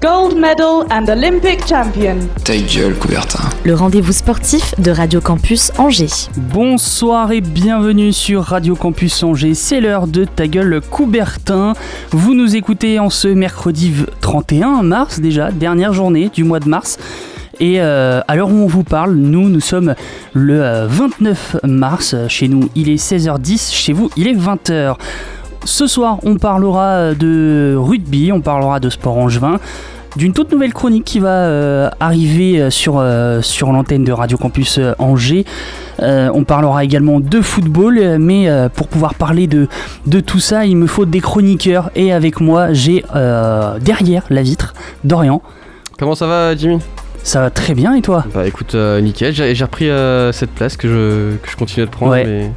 Gold medal and Olympic champion. Ta gueule, Coubertin. le rendez-vous sportif de Radio Campus Angers. Bonsoir et bienvenue sur Radio Campus Angers, c'est l'heure de ta gueule Coubertin. Vous nous écoutez en ce mercredi 31 mars déjà, dernière journée du mois de mars. Et euh, à l'heure où on vous parle, nous, nous sommes le euh, 29 mars. Chez nous, il est 16h10, chez vous, il est 20h. Ce soir, on parlera euh, de rugby, on parlera de sport angevin, d'une toute nouvelle chronique qui va euh, arriver euh, sur, euh, sur l'antenne de Radio Campus Angers. Euh, on parlera également de football, mais pour pouvoir parler de, de tout ça, il me faut des chroniqueurs. Et avec moi, j'ai derrière la vitre Dorian. Comment ça va Jimmy? Ça va très bien et toi? Bah écoute, nickel, j'ai repris cette place que je, que je continue de prendre, Ouais. mais,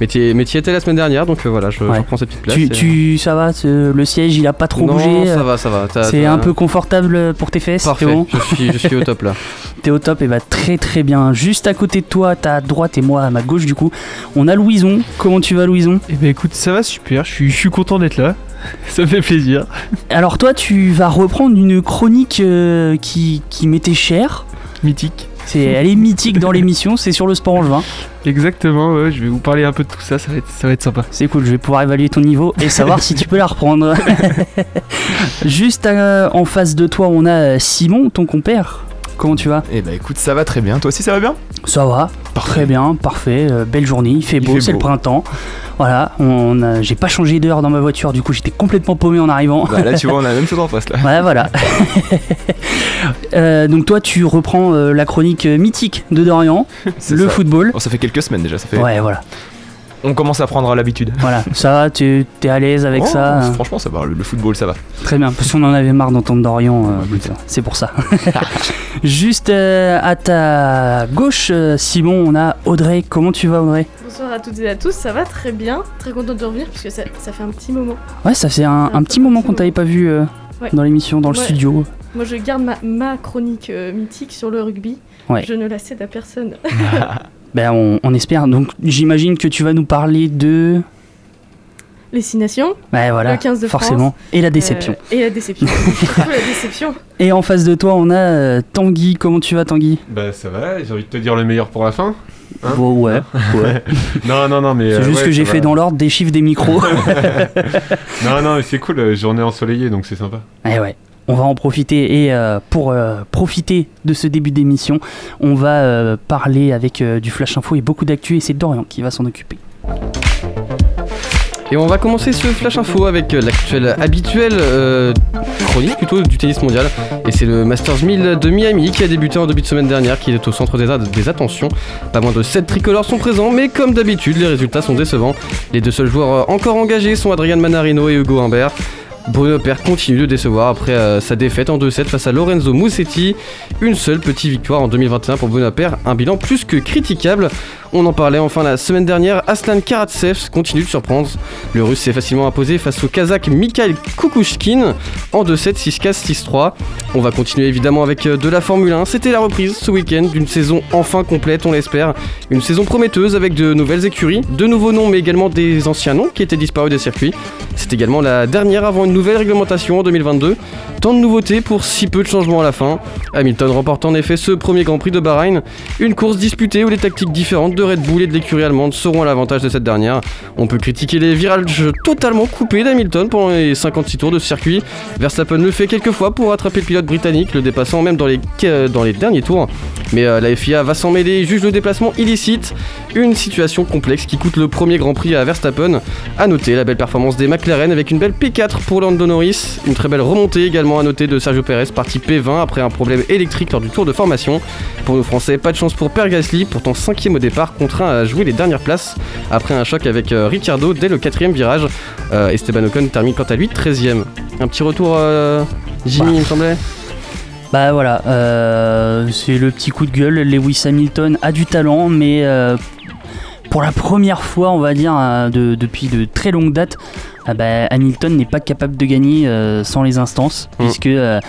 mais t'y mais t'y étais la semaine dernière, donc euh, voilà, je, reprends cette petite place. tu, et- tu- ça va Le siège il a pas trop non, bougé ça euh, va, ça va. C'est un peu confortable pour tes fesses Parfait, bon je, suis, je suis au top là. T'es au top et bah très très bien. Juste à côté de toi, t'as à droite et moi à ma gauche du coup, on a Louison. Comment tu vas Louison? Eh ben écoute, ça va super, je suis, je suis content d'être là. Ça me fait plaisir. Alors toi tu vas reprendre une chronique euh, qui, qui m'était chère. Mythique. C'est, elle est mythique dans l'émission, c'est sur le sport angevin. Exactement, ouais, je vais vous parler un peu de tout ça, ça va être, ça va être sympa. C'est cool, je vais pouvoir évaluer ton niveau et savoir si tu peux la reprendre. Juste euh, en face de toi, on a Simon, ton compère. Comment tu vas? Eh bah écoute, ça va très bien. Toi aussi, ça va bien? Ça va, très bien, parfait, euh, belle journée, il fait Il beau, c'est le printemps. Voilà, on a- j'ai pas changé d'heure dans ma voiture, du coup j'étais complètement paumé en arrivant. Bah là, tu vois, on a la même chose en face là. Voilà, voilà. Euh, donc toi, tu reprends euh, la chronique mythique de Dorian, le ça. football. Bon, ça fait quelques semaines déjà. Ça fait... Ouais, voilà, On commence à prendre l'habitude. voilà. Ça, va, tu es à l'aise avec Oh, ça. euh, Franchement, ça va. Le, le football, ça va. Très bien, parce qu'on en avait marre d'entendre Dorian, euh, c'est pour ça. Juste euh, à ta gauche, euh, Simon, on a Audrey. Comment tu vas, Audrey? Bonsoir à toutes et à tous, ça va très bien. Très contente de revenir parce que ça, ça fait un petit moment. Ouais, ça fait un, un petit moment qu'on t'avait pas vu euh, Ouais. dans l'émission, dans le Ouais. studio. Moi je garde ma, ma chronique euh, mythique sur le rugby. Ouais. Je ne la cède à personne. Ben, on, on espère. Donc, j'imagine que tu vas nous parler de. Les six nations. Ouais, voilà, Le 15 de forcément. Et la déception. euh, et la déception. Surtout la déception. Et en face de toi, on a euh, Tanguy. Comment tu vas, Tanguy? Bah ça va, j'ai envie de te dire le meilleur pour la fin. Hein? Bon, ouais. ouais. Non, non, non, mais... C'est euh, juste ouais, que j'ai fait dans l'ordre des chiffres des micros. Non, non, mais c'est cool, journée ensoleillée, donc c'est sympa. Eh ouais. On va en profiter et euh, pour euh, profiter de ce début d'émission, on va euh, parler avec du flash info et beaucoup d'actu et c'est Dorian qui va s'en occuper. Et on va commencer ce flash info avec l'actuel habituel chronique plutôt du tennis mondial. Et c'est le Masters 1000 de Miami qui a débuté en début de semaine dernière, qui est au centre des, des attentions. Pas moins de 7 tricolores sont présents, mais comme d'habitude, les résultats sont décevants. Les deux seuls joueurs encore engagés sont Adrian Manarino et Hugo Humbert. Bruno Père continue de décevoir après euh, sa défaite en 2-7 face à Lorenzo Musetti. Une seule petite victoire en 2021 pour Bruno un bilan plus que critiquable. On en parlait enfin la semaine dernière, Aslan Karatsev continue de surprendre. Le russe s'est facilement imposé face au kazakh Mikhail Kukushkin en 2-7, 6-4, 6-3. On va continuer évidemment avec euh, de la Formule 1. C'était la reprise ce week-end d'une saison enfin complète, on l'espère. Une saison prometteuse avec de nouvelles écuries, de nouveaux noms mais également des anciens noms qui étaient disparus des circuits. C'est également la dernière avant une nouvelle réglementation en 2022. Tant de nouveautés pour si peu de changements à la fin. Hamilton remporte en effet ce premier Grand Prix de Bahreïn. Une course disputée où les tactiques différentes de Red Bull et de l'écurie allemande seront à l'avantage de cette dernière. On peut critiquer les virages totalement coupés d'Hamilton pendant les 56 tours de circuit. Verstappen le fait quelques fois pour rattraper le pilote britannique, le dépassant même dans les, euh, derniers tours. Mais euh, la FIA va s'en mêler juge le déplacement illicite. Une situation complexe qui coûte le premier Grand Prix à Verstappen. A noter la belle performance des McLaren avec une belle P4 pour Lando Norris. Une très belle remontée également à noter de Sergio Perez, parti P20 après un problème électrique lors du tour de formation. Pour nos Français, pas de chance pour Per Gasly, pourtant cinquième au départ, contraint à jouer les dernières places après un choc avec euh, Ricciardo dès le quatrième virage. Euh, Esteban Ocon termine quant à lui 13ème. Un petit retour, euh, Jimmy, Bah. il me semblait? Bah voilà, euh, c'est le petit coup de gueule. Lewis Hamilton a du talent, mais pour la première fois, on va dire, de- depuis de très longues dates, ah bah, Hamilton n'est pas capable de gagner euh, sans les instances, Mm. puisque euh,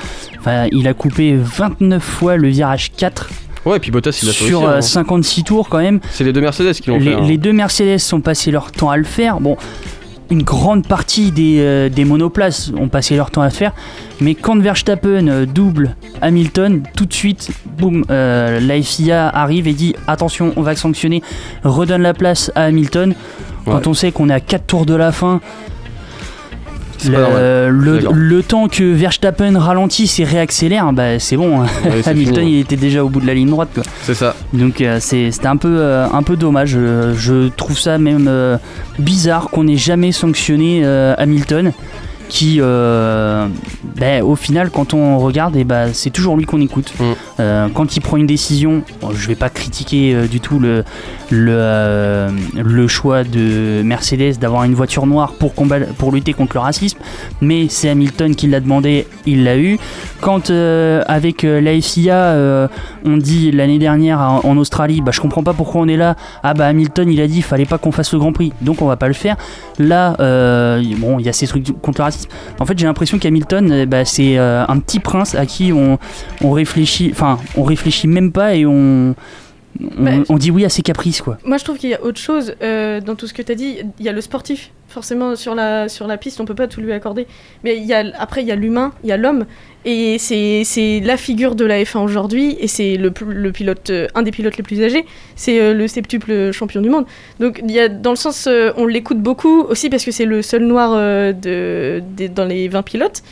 il a coupé 29 fois le virage 4 Ouais, et puis Bottas, il a sur aussi, euh, hein. 56 tours quand même. C'est les deux Mercedes qui l'ont fait. hein. les deux Mercedes sont passés leur temps à le faire. Bon, une grande partie des, euh, des monoplaces ont passé leur temps à le faire. Mais quand Verstappen euh, double Hamilton, tout de suite, boum, euh, la FIA arrive et dit attention, on va sanctionner, redonne la place à Hamilton. Quand on sait qu'on est à 4 tours de la fin, le, temps que Verstappen ralentisse et réaccélère, bah, c'est bon. Ouais, c'est Hamilton, fini, il était déjà au bout de la ligne droite. C'est ça. Donc euh, c'est- c'était un peu, euh, un peu dommage. Euh, je trouve ça même euh, bizarre qu'on n'ait jamais sanctionné Hamilton. Qui, euh, ben, au final, quand on regarde, et ben, c'est toujours lui qu'on écoute. Mm. Euh, quand il prend une décision, bon, je vais pas critiquer euh, du tout le, le, le choix de Mercedes d'avoir une voiture noire pour, combattre, pour lutter contre le racisme, mais c'est Hamilton qui l'a demandé, il l'a eu. Quand avec la FIA, on dit l'année dernière en, en Australie, bah, je comprends pas pourquoi on est là. Ah bah Hamilton, il a dit, fallait pas qu'on fasse le Grand Prix, donc on va pas le faire. Là, bon, il y a ces trucs contre le racisme. En fait, j'ai l'impression qu'Hamilton, euh, bah, c'est euh, un petit prince à qui on, on réfléchit, enfin, on réfléchit même pas et on, on, Bah, on dit oui à ses caprices, quoi. Moi, je trouve qu'il y a autre chose euh, dans tout ce que tu as dit. Il y a le sportif. Forcément, sur la, sur la piste, on peut pas tout lui accorder. Mais il y a, après, il y a l'humain, il y a l'homme. Et c'est la figure de la F1 aujourd'hui. Et c'est le, le pilote, euh, un des pilotes les plus âgés. C'est euh, le septuple champion du monde. Donc, il y a, dans le sens, euh, on l'écoute beaucoup aussi parce que c'est le seul noir de, dans les 20 pilotes.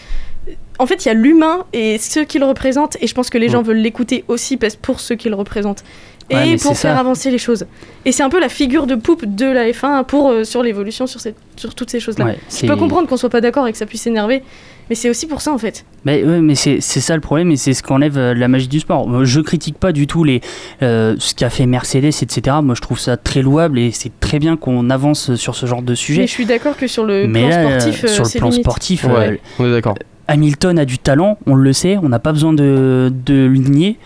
En fait, il y a l'humain et ce qu'il représente. Et je pense que les gens veulent l'écouter aussi parce pour ce qu'il représente. Et Ouais, pour faire ça. avancer les choses. Et c'est un peu la figure de poupe de la F1 pour, euh, sur l'évolution, sur, cette- sur toutes ces choses-là. Ouais, je peux comprendre qu'on soit pas d'accord et que ça puisse s'énerver, mais c'est aussi pour ça en fait. Mais, ouais, mais c'est ça le problème et c'est ce qu'enlève euh, la magie du sport. Je critique pas du tout les, euh, ce qu'a fait Mercedes, etc. Moi je trouve ça très louable et c'est très bien qu'on avance sur ce genre de sujet. Mais je suis d'accord que sur le Mais plan là, sportif, euh, sur le plan limite. sportif, euh, Ouais, on est d'accord. Hamilton a du talent, on le sait, on n'a pas besoin de, de le nier.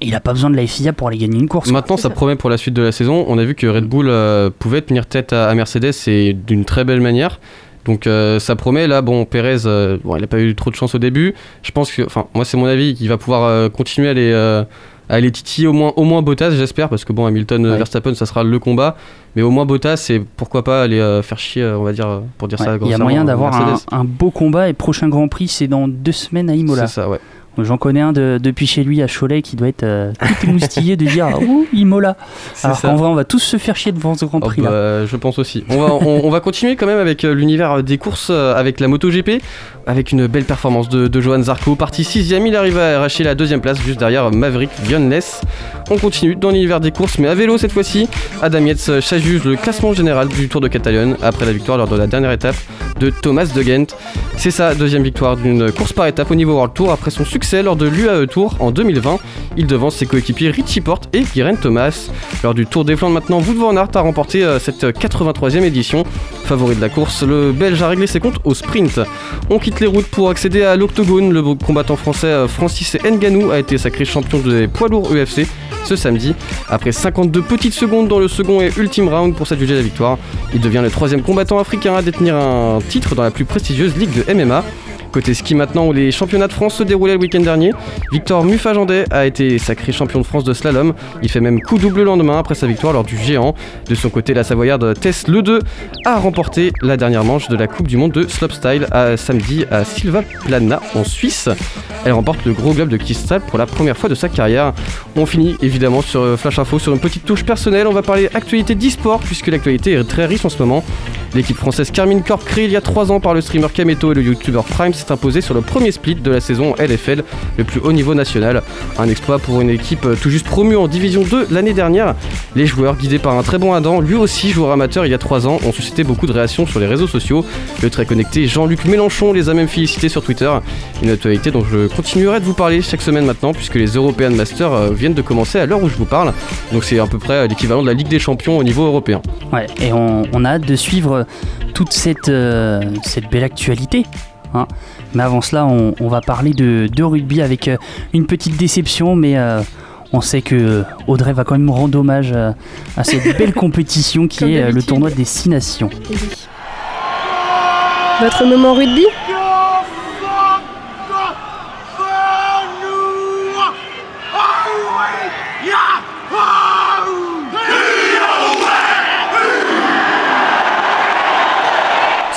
Et il n'a pas besoin de la FIA pour aller gagner une course. Maintenant, ça promet pour la suite de la saison. On a vu que Red Bull euh, pouvait tenir tête à, à Mercedes et d'une très belle manière. Donc euh, ça promet. Là, bon, Perez, euh, bon, il n'a pas eu trop de chance au début. Je pense que, enfin, moi, c'est mon avis, qu'il va pouvoir continuer à les, à les titiller au moins, au moins Bottas, j'espère, parce que bon, Hamilton, Ouais. Verstappen, ça sera le combat. Mais au moins Bottas, et pourquoi pas aller euh, faire chier, on va dire, pour dire Ouais, ça. il y a moyen d'avoir un, un beau combat et prochain Grand Prix c'est dans deux semaines à Imola. C'est ça, ouais. J'en connais un de- depuis chez lui à Cholet qui doit être euh, tout émoustillé de dire Ouh, Imola. Alors qu'en vrai, on va tous se faire chier devant ce Grand Oh, Prix là. bah, je pense aussi. On va, on, on va continuer quand même avec euh, l'univers des courses euh, avec la MotoGP, avec une belle performance de, de Johan Zarco. Parti 6 il arrive à arracher la deuxième place juste derrière Maverick Vionless. On continue dans l'univers des courses, mais à vélo cette fois-ci. Adam Yates s'ajuge le classement général du Tour de Catalogne après la victoire lors de la dernière étape de Thomas de Gent. C'est sa deuxième victoire d'une course par étape au niveau World Tour après son succès lors de l'UAE Tour en 2020. Il devance ses coéquipiers Richie Porte et Guérin Thomas. Lors du Tour des Flandres maintenant, Wout van a remporté euh, cette 83e édition. Favori de la course, le Belge a réglé ses comptes au sprint. On quitte les routes pour accéder à l'octogone. Le combattant français euh, Francis Nganou a été sacré champion des poids lourds UFC ce samedi. Après 52 petites secondes dans le second et ultime round pour s'adjuger la victoire, il devient le troisième combattant africain à détenir un titre dans la plus prestigieuse ligue de MMA. Côté ski maintenant où les championnats de France se déroulaient le week-end dernier, Victor Muffajandet a été sacré champion de France de slalom. Il fait même coup double le lendemain après sa victoire lors du géant. De son côté, la Savoyarde Tess Le 2 a remporté la dernière manche de la Coupe du Monde de slopestyle à samedi à Silva Plana en Suisse. Elle remporte le gros globe de cristal pour la première fois de sa carrière. On finit évidemment sur euh, Flash Info sur une petite touche personnelle. On va parler actualité d'e-sport puisque l'actualité est très riche en ce moment. L'équipe française Carmine Corp, créée il y a 3 ans par le streamer Kameto et le youtubeur Prime, s'est imposée sur le premier split de la saison LFL, le plus haut niveau national. Un exploit pour une équipe euh, tout juste promue en Division 2 l'année dernière. Les joueurs, guidés par un très bon Adam, lui aussi joueur amateur il y a 3 ans, ont suscité beaucoup de réactions sur les réseaux sociaux. Le très connecté Jean-Luc Mélenchon les a même félicités sur Twitter. Une actualité dont je continuerai de vous parler chaque semaine maintenant, puisque les European Masters euh, viennent de commencer à l'heure où je vous parle. Donc c'est à peu près l'équivalent de la Ligue des Champions au niveau européen. Ouais, et on, on a hâte de suivre toute cette, euh, cette belle actualité. hein. Mais avant cela, on, on va parler de, de rugby avec euh, une petite déception, mais euh, on sait que Audrey va quand même rendre hommage euh, à cette belle compétition qui est euh, le tournoi des Six Nations. Votre moment rugby?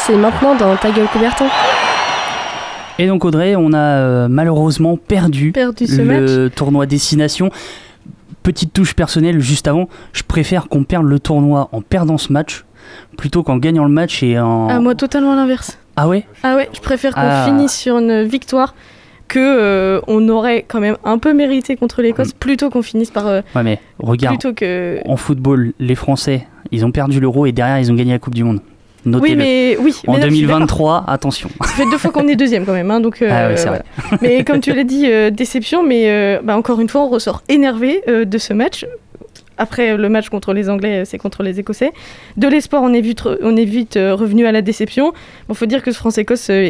C'est maintenant dans Ta gueule Coubertin. Et donc Audrey, on a euh, malheureusement perdu, Perdu ce le tournoi Destination. Petite touche personnelle juste avant, je préfère qu'on perde le tournoi en perdant ce match plutôt qu'en gagnant le match et en... Ah, moi, totalement l'inverse. Ah ouais? Ah ouais, je préfère qu'on Ah. finisse sur une victoire que euh, on aurait quand même un peu mérité contre l'Écosse plutôt qu'on finisse par euh, Ouais mais regarde, plutôt que en football, les Français, ils ont perdu l'euro et derrière ils ont gagné la Coupe du Monde. Oui mais oui En mais là, je suis d'accord. 2023, attention. ça fait deux fois qu'on est deuxième quand même hein, donc euh, Ah ouais, c'est voilà. mais comme tu l'as dit euh, déception mais euh, bah, encore une fois on ressort énervé euh, de ce match après le match contre les Anglais, euh, c'est contre les Écossais. De l'espoir, on est vite, re- on est vite euh, revenu à la déception. Bon, faut dire que ce France-Écosse, euh,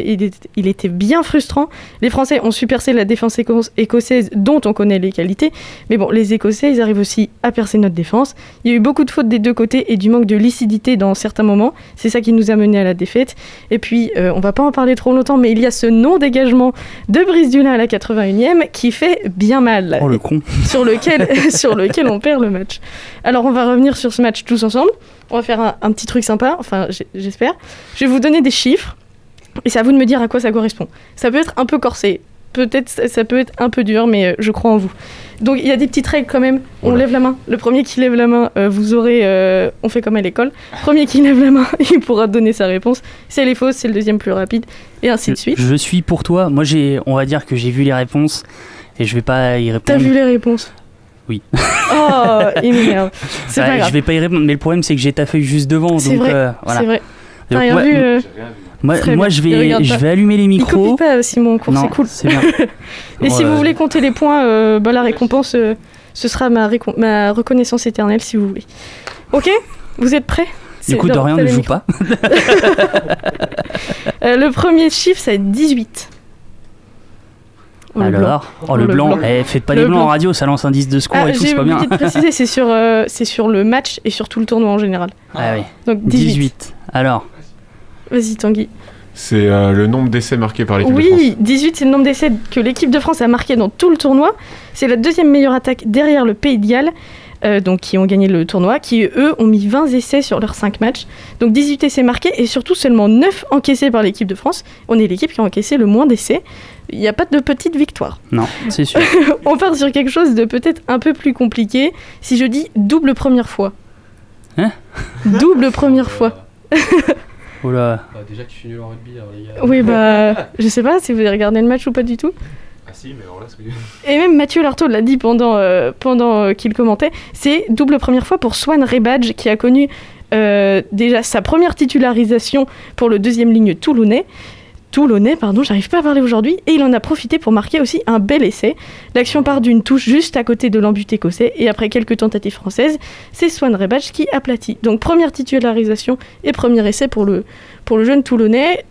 il, était bien frustrant. Les Français ont su percer la défense éco- écossaise, dont on connaît les qualités. Mais bon, les Écossais, ils arrivent aussi à percer notre défense. Il y a eu beaucoup de fautes des deux côtés et du manque de lucidité dans certains moments. C'est ça qui nous a mené à la défaite. Et puis, euh, on va pas en parler trop longtemps, mais il y a ce non-dégagement de Brice Dulin à la 81e qui fait bien mal Oh le con. sur lequel, sur lequel on perd le match. Alors on va revenir sur ce match tous ensemble. On va faire un, un petit truc sympa, enfin j'espère. Je vais vous donner des chiffres et c'est à vous de me dire à quoi ça correspond. Ça peut être un peu corsé, peut-être ça, ça peut être un peu dur, mais euh, je crois en vous. Donc il y a des petites règles quand même. On lève la main. Le premier qui lève la main, euh, vous aurez. euh, on fait comme à l'école. Premier qui lève la main, il pourra donner sa réponse. Si elle est fausse, c'est le deuxième plus rapide et ainsi de suite. Je suis pour toi. Moi j'ai, on va dire que j'ai vu les réponses et je vais pas y répondre. T'as vu les réponses Oui. Oh, il m'énerve. C'est Ouais, pas grave. Je vais pas y répondre, mais le problème c'est que j'ai ta feuille juste devant, C'est vrai, euh, voilà. c'est vrai. Donc, rien moi, vu euh, moi, moi, je vais, je vais allumer les micros. copie pas euh, Simon cours, c'est cool. c'est bien. Et si vous voulez compter les points, euh, bah, la récompense, euh, ce sera ma, récom- ma reconnaissance éternelle si vous voulez. Ok? Vous êtes prêts? C'est- Dorian ne joue micros. pas. Euh, le premier chiffre, ça va être 18. Oh, le blanc. Alors, oh, le, blanc. Eh, faites pas Le les blancs en blanc. radio, ça lance un 10 de score Ah, et tout, c'est pas bien. oublié de préciser, c'est sur, euh, c'est sur le match et sur tout le tournoi en général. Ah oui. Donc 18. 18. Alors, Vas-y Tanguy. C'est euh, le nombre d'essais marqués par l'équipe de France. Oui, 18 c'est le nombre d'essais que l'équipe de France a marqué dans tout le tournoi. C'est la deuxième meilleure attaque derrière le Pays de Galles, euh, donc qui ont gagné le tournoi, qui eux ont mis 20 essais sur leurs 5 matchs. Donc 18 essais marqués et surtout seulement 9 encaissés par l'équipe de France. On est l'équipe qui a encaissé le moins d'essais. Il n'y a pas de petite victoire. non, c'est sûr. On part sur quelque chose de peut-être un peu plus compliqué. Si je dis double première fois. Hein Double première fois. Oula. Bah, déjà que je suis nul en rugby, alors les gars. Oui, bah, je sais pas si vous avez regardé le match ou pas du tout. Ah si, mais. Et même Mathieu Lartaud l'a dit pendant, euh, pendant euh, qu'il commentait, c'est double première fois pour Swan Rebadge qui a connu euh, déjà sa première titularisation pour le deuxième ligne toulonnais. Toulonnais, pardon, j'arrive pas à parler aujourd'hui, et il en a profité pour marquer aussi un bel essai. L'action part d'une touche juste à côté de l'embut écossais, et après quelques tentatives françaises, c'est Swan Rebadge qui aplatit. Donc première titularisation et premier essai pour le, pour le jeune Toulonnais.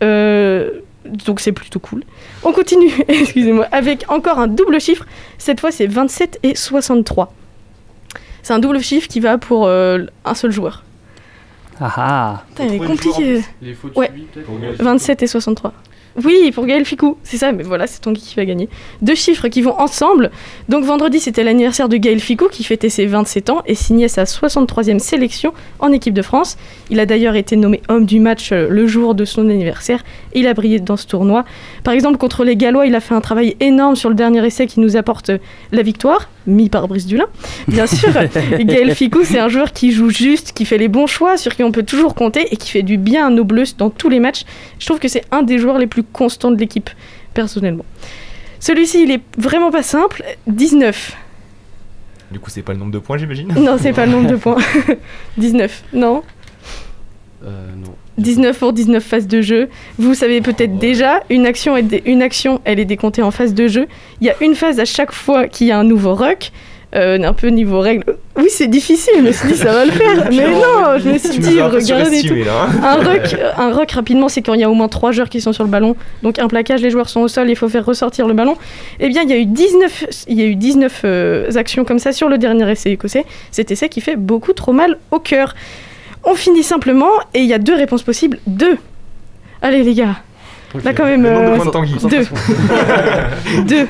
Donc c'est plutôt cool. On continue, excusez-moi, avec encore un double chiffre. Cette fois, c'est 27 et 63. C'est un double chiffre qui va pour euh, un seul joueur. Ah ah. Putain, il est compliqué. Les fautes Ouais. subies, peut-être 27 et 63. Oui, pour Gaël Ficou, c'est ça, mais voilà, c'est Tanguy qui va gagner. Deux chiffres qui vont ensemble. Donc vendredi, c'était l'anniversaire de Gaël Ficou qui fêtait ses 27 ans et signait sa 63e sélection en équipe de France. Il a d'ailleurs été nommé homme du match euh, le jour de son anniversaire et il a brillé dans ce tournoi. Par exemple, contre les Gallois, il a fait un travail énorme sur le dernier essai qui nous apporte euh, la victoire, mis par Brice Dulin. Bien sûr, Gaël Ficou, c'est un joueur qui joue juste, qui fait les bons choix, sur qui on peut toujours compter et qui fait du bien à nos Bleus dans tous les matchs. Je trouve que c'est un des joueurs les plus constants de l'équipe, personnellement. Celui-ci, il est vraiment pas simple. 19. Du coup, c'est pas le nombre de points, j'imagine Non, c'est pas le nombre de points. 19. Non Euh, non. 19 pour 19 phases de jeu. Vous savez peut-être déjà, une action, est une action, elle est décomptée en phase de jeu. Il y a une phase à chaque fois qu'il y a un nouveau ruck. Euh, un peu niveau règle. Oui, c'est difficile, je me suis dit ça va le faire. Mais non, je me suis dit, regardez tout. surestimé, là, hein. Un rock, un rock rapidement, c'est quand il y a au moins trois joueurs qui sont sur le ballon. Donc un plaquage, les joueurs sont au sol, il faut faire ressortir le ballon. Eh bien, il y a eu 19, il y a eu 19 euh, actions comme ça sur le dernier essai écossais. Cet essai qui fait beaucoup trop mal au cœur. On finit simplement et il y a deux réponses possibles. Deux. Allez les gars. Là quand même. De euh, points de Tanguy. deux. deux.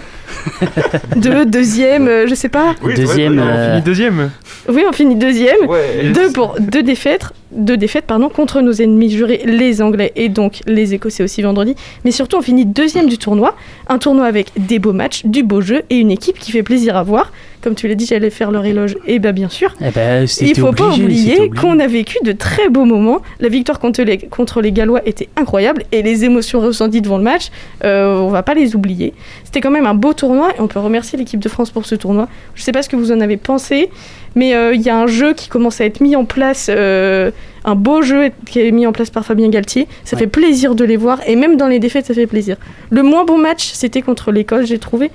Deux. Deuxième, euh, je sais pas. Oui, Deuxième, euh, on finit Deuxième. Oui, on finit deuxième. Ouais. Deux pour deux défaites, deux défaites pardon, contre nos ennemis jurés, les Anglais et donc les Écossais aussi vendredi. Mais surtout, on finit deuxième du tournoi. Un tournoi avec des beaux matchs, du beau jeu et une équipe qui fait plaisir à voir. Comme tu l'as dit, j'allais faire leur éloge. Et bah bien sûr. Eh ben, Il faut pas oublier qu'on a vécu de très beaux moments. La victoire contre les, contre les Gallois était incroyable et les émotions ressenties devant le match, euh, on va pas les oublier. C'était quand même un beau tournoi et on peut remercier l'équipe de France pour ce tournoi. Je sais pas ce que vous en avez pensé, mais euh, il y a un jeu qui commence à être mis en place, euh, un beau jeu qui est mis en place par Fabien Galtier. Ça fait plaisir de les voir et même dans les défaites, ça fait plaisir. Le moins bon match, c'était contre l'Écosse, j'ai trouvé.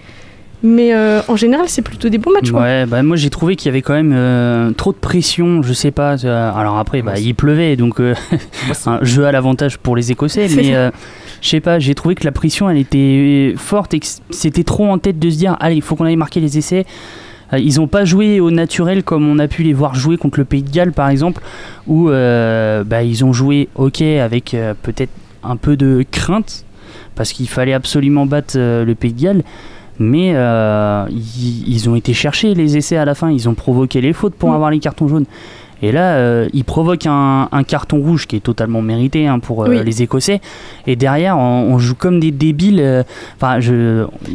Mais euh, en général, c'est plutôt des bons matchs. quoi. Ouais, bah moi j'ai trouvé qu'il y avait quand même euh, trop de pression, je sais pas. euh, alors après, bah, il pleuvait, donc euh, un jeu à l'avantage pour les Écossais, mais euh, je sais pas, j'ai trouvé que la pression elle était forte et que c'était trop en tête de se dire, allez, il faut qu'on aille marquer les essais. Euh, Ils n'ont pas joué au naturel comme on a pu les voir jouer contre le Pays de Galles par exemple, où euh, bah, ils ont joué ok avec euh, peut-être un peu de crainte, parce qu'il fallait absolument battre euh, le Pays de Galles. Mais ils, ils ont été chercher les essais à la fin, ils ont provoqué les fautes pour Mm. avoir les cartons jaunes. Et là, euh, ils provoquent un, un carton rouge qui est totalement mérité hein, pour euh, Oui. les Écossais. Et derrière, on, on joue comme des débiles. euh, Enfin.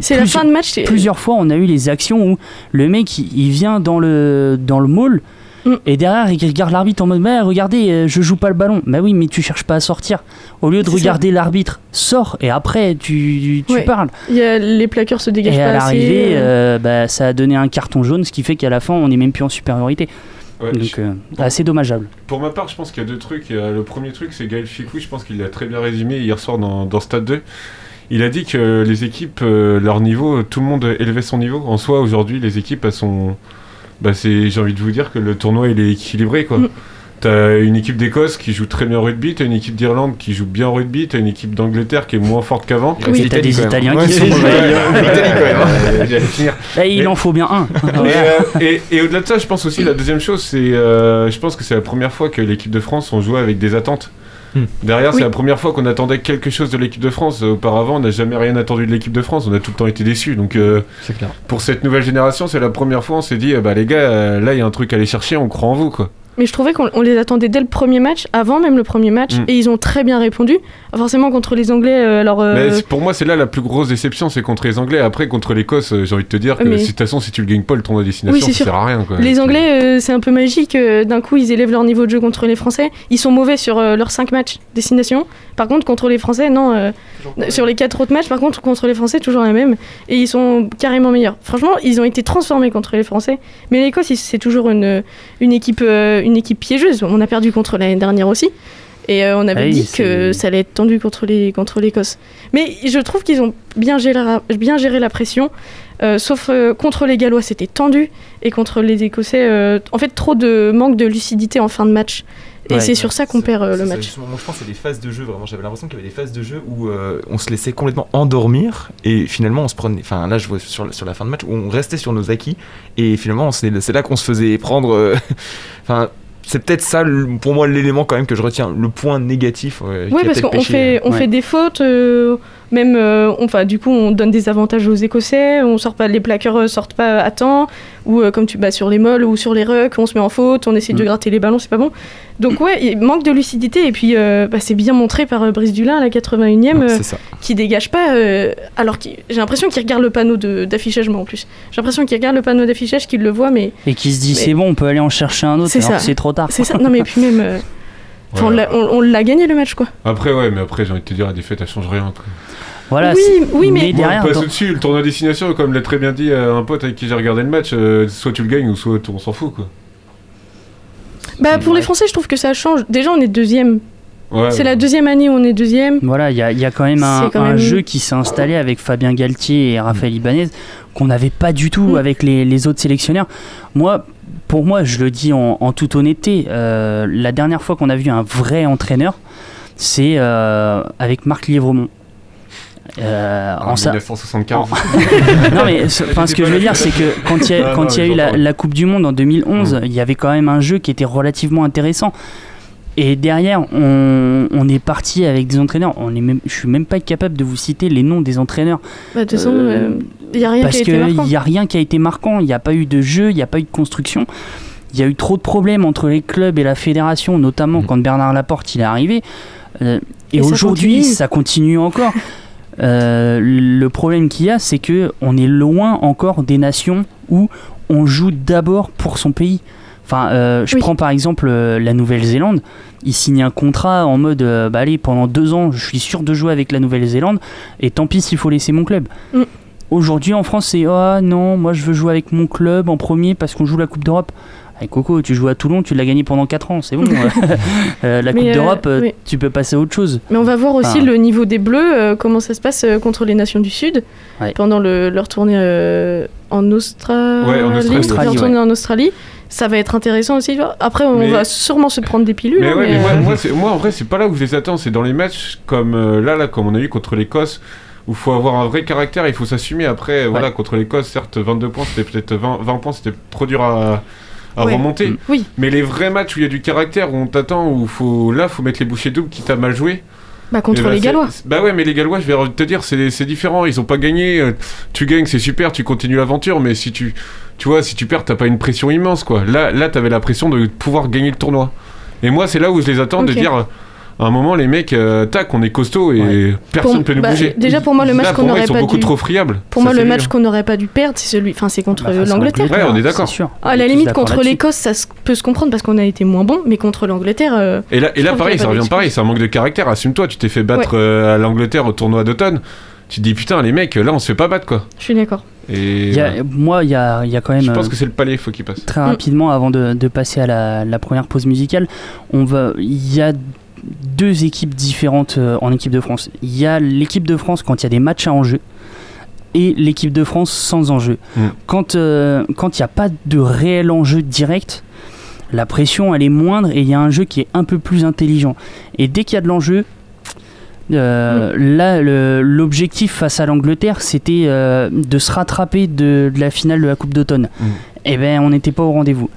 C'est la fin de match. Plusieurs fois, on a eu les actions où le mec il, il vient dans le dans le mall Mm. et derrière il regarde l'arbitre en mode mais regardez je joue pas le ballon. Bah oui mais tu cherches pas à sortir. Au lieu de regarder l'arbitre, sors et après tu tu Ouais. parles. Il y a- les plaqueurs se dégagent Et pas à l'arrivée, euh, bah, ça a donné un carton jaune, ce qui fait qu'à la fin, on n'est même plus en supériorité. Ouais, Donc, je- euh, assez dommageable. Pour ma part, je pense qu'il y a deux trucs. Le premier truc, c'est Gaël Ficou, je pense qu'il l'a très bien résumé hier soir dans, dans Stade 2. Il a dit que les équipes, euh, leur niveau, tout le monde élevait son niveau. En soi, aujourd'hui, les équipes, elles sont. Bah, c'est, j'ai envie de vous dire que le tournoi, il est équilibré, quoi. T'as une équipe d'Écosse qui joue très bien au rugby, t'as une équipe d'Irlande qui joue bien au rugby, t'as une équipe d'Angleterre qui est moins forte qu'avant. Oui, Et t'as des. Italiens Ouais, qui sont mauvais. il. Euh, en faut bien un. Et, euh, et- et au-delà de ça, je pense aussi la deuxième chose, c'est, euh, je pense que c'est la première fois que l'équipe de France on jouait avec des attentes. Hmm. Derrière, Oui. c'est la première fois qu'on attendait quelque chose de l'équipe de France. Auparavant, on n'a jamais rien attendu de l'équipe de France. On a tout le temps été déçus. Donc, euh, clair. pour cette nouvelle génération, c'est la première fois on s'est dit, euh, bah les gars, euh, là il y a un truc à aller chercher. On croit en vous, quoi. Mais je trouvais qu'on on les attendait dès le premier match, avant même le premier match, Mm. et ils ont très bien répondu. Forcément contre les Anglais, euh, alors. euh, Mais pour moi, c'est là la plus grosse déception, c'est contre les Anglais. Après, contre l'Écosse, euh, j'ai envie de te dire que Mais- de toute façon, si tu le gagnes pas, le tournoi destination, Oui, ça sûr. sert à rien, quoi. Les Anglais, euh, c'est un peu magique. D'un coup, ils élèvent leur niveau de jeu contre les Français. Ils sont mauvais sur euh, leurs 5 matchs destination. Par contre, contre les Français, non. euh, sur les 4 autres matchs, par contre, contre les Français, toujours la même. Et ils sont carrément meilleurs. Franchement, ils ont été transformés contre les Français. Mais l'Écosse, c'est toujours une, une, équipe, euh, une équipe piégeuse. On a perdu contre l'année dernière aussi. Et euh, on avait oui, dit que ça allait être tendu contre les contre l'Écosse. Mais je trouve qu'ils ont bien géré la, bien géré la pression. Euh, sauf euh, contre les Gallois, c'était tendu. Et contre les Écossais, en fait, trop de manque de lucidité en fin de match. Et Ouais. c'est sur ça qu'on perd euh, le match. moi, je pense que c'est des phases de jeu, vraiment. J'avais l'impression qu'il y avait des phases de jeu où euh, on se laissait complètement endormir et finalement on se prenait. Enfin, là, je vois sur, la- sur la fin de match où on restait sur nos acquis et finalement c'est c'est là qu'on se faisait prendre. euh, Enfin. c'est peut-être ça, pour moi, l'élément quand même que je retiens, le point négatif. euh, Oui, parce qu'on fait, on Ouais. fait des fautes, euh, même, euh, on- enfin, du coup, on donne des avantages aux Écossais, on sort pas, les plaqueurs euh, sortent pas à temps, ou euh, comme tu bats sur les molles ou sur les rucks, on se met en faute, on essaie de Mm. gratter les ballons, c'est pas bon. Donc ouais, il manque de lucidité, et puis euh, bah, c'est bien montré par euh, Brice Dulin à la 81e, Ouais, euh, c'est ça. qui dégage pas, euh, alors qu'il- j'ai l'impression qu'il regarde le panneau d'affichage, moi en plus. J'ai l'impression qu'il regarde le panneau d'affichage, qu'il le voit, mais Et qui se dit, Mais- c'est bon, on peut aller en chercher un autre, C'est alors ça. que c'est trop tard. c'est ça. Non mais puis même, euh, on l'a- on on l'a gagné le match, quoi. Après, ouais, mais après, j'ai envie de te dire, la défaite, elle change rien. quoi. Voilà, oui, oui, mais Moi, derrière, on passe au-dessus, le tournoi destination, comme l'a très bien dit euh, un pote avec qui j'ai regardé le match, euh, soit tu le gagnes ou soit on s'en fout, quoi. Bah pour les Français, je trouve que ça change. Déjà, on est deuxième. Ouais, C'est la deuxième année où on est deuxième. Voilà, il y a, il y a quand même un, C'est quand un même- jeu qui s'est installé avec Fabien Galtier et Raphaël Ibanez qu'on n'avait pas du tout Mm. avec les, les autres sélectionneurs. Moi, pour moi, je le dis en, en toute honnêteté, euh, la dernière fois qu'on a vu un vrai entraîneur, c'est euh, avec Marc Lièvremont. Euh, En sa- 1975. non mais ce, enfin, ce que je veux dire c'est que quand il y a, Non, quand non, il y a eu la, Coupe du Monde en 2011 il y avait quand même un jeu qui était relativement intéressant. Et derrière on, on est parti avec des entraîneurs. On est même, je suis même pas capable de vous citer les noms des entraîneurs. Bah, de toute façon, Euh, il n'y a rien parce qui a été qu'il marquant. n'y a rien qui a été marquant. Il n'y a pas eu de jeu il n'y a pas eu de construction. Il y a eu trop de problèmes entre les clubs et la fédération notamment quand Bernard Laporte il est arrivé. Euh, et, aujourd'hui ça continue encore Euh, le problème qu'il y a, c'est que on est loin encore des nations où on joue d'abord pour son pays. Enfin, euh, je Oui. prends par exemple euh, la Nouvelle-Zélande. Ils signent un contrat en mode, bah allez, pendant deux ans, je suis sûr de jouer avec la Nouvelle-Zélande, et tant pis s'il faut laisser mon club. Mm. Aujourd'hui en France, c'est ah non, moi je veux jouer avec mon club en premier parce qu'on joue la Coupe d'Europe. Hey, Coco, tu joues à Toulon, tu l'as gagné pendant 4 ans, c'est bon. Euh, la Mais, Coupe euh, d'Europe, euh, oui. tu peux passer à autre chose. Mais on va voir aussi Enfin, le niveau des Bleus, euh, comment ça se passe euh, contre les nations du Sud Ouais. pendant le- leur tournée euh, en Australie. Ouais, en Australie. Leur Australie, tournée en Australie. Ça va être intéressant aussi. tu vois. Après, on Mais- va sûrement se prendre des pilules. Mais hein, ouais, mais mais, moi, euh, moi, c'est- moi, en vrai, c'est pas là où je les attends, c'est dans les matchs comme euh, là, là, comme on a eu contre l'Écosse, où il faut avoir un vrai caractère, il faut s'assumer. Après, voilà, contre l'Écosse, certes, 22 points, c'était peut-être 20, 20 points, c'était trop dur à, à Ouais. remonter. Mm. Oui. Mais les vrais matchs où il y a du caractère, où on t'attend, où faut, là, faut mettre les bouchées doubles, quitte à mal jouer. bah, contre bah, les c'est- Gallois. Bah ouais, mais les Gallois, je vais te dire, c'est c'est différent. Ils ont pas gagné. Tu gagnes, c'est super, tu continues l'aventure, mais si tu, tu vois, si tu perds, t'as pas une pression immense, quoi. Là, là, t'avais la pression de pouvoir gagner le tournoi. Et moi, c'est là où je les attends de dire. À un moment, les mecs, euh, tac, on est costaud et personne Pour- peut nous bah, bouger. déjà, pour moi, le match qu'on pour moi, aurait ils sont pas beaucoup dû- trop friables. Pour Ça, moi, c'est le match qu'on n'aurait pas dû perdre, c'est celui. Enfin, c'est contre Bah, l'Angleterre. Ouais, on est d'accord. sûr. À la limite, contre l'Écosse, ça peut se comprendre parce qu'on a été moins bon, mais contre l'Angleterre. euh, Et là, et là pareil, ça revient pareil, c'est un manque de caractère. Assume-toi, tu t'es fait battre euh, à l'Angleterre au tournoi d'automne. Tu te dis putain, les mecs, là, on se fait pas battre quoi. Je suis d'accord. Et y a- moi, il y a, il y a quand même. je pense euh, que c'est le palais, faut qu'il passe. Très Mm. rapidement, avant de, de passer à la, la première pause musicale, on va, il y a deux équipes différentes euh, en équipe de France. Il y a l'équipe de France quand il y a des matchs à enjeu et l'équipe de France sans enjeu. Mm. Quand euh, quand il n'y a pas de réel enjeu direct, la pression elle est moindre et il y a un jeu qui est un peu plus intelligent. Et dès qu'il y a de l'enjeu, euh, là, le- l'objectif face à l'Angleterre, c'était euh, de se rattraper de, de la finale de la Coupe d'automne. Mm. Eh ben, on n'était pas au rendez-vous.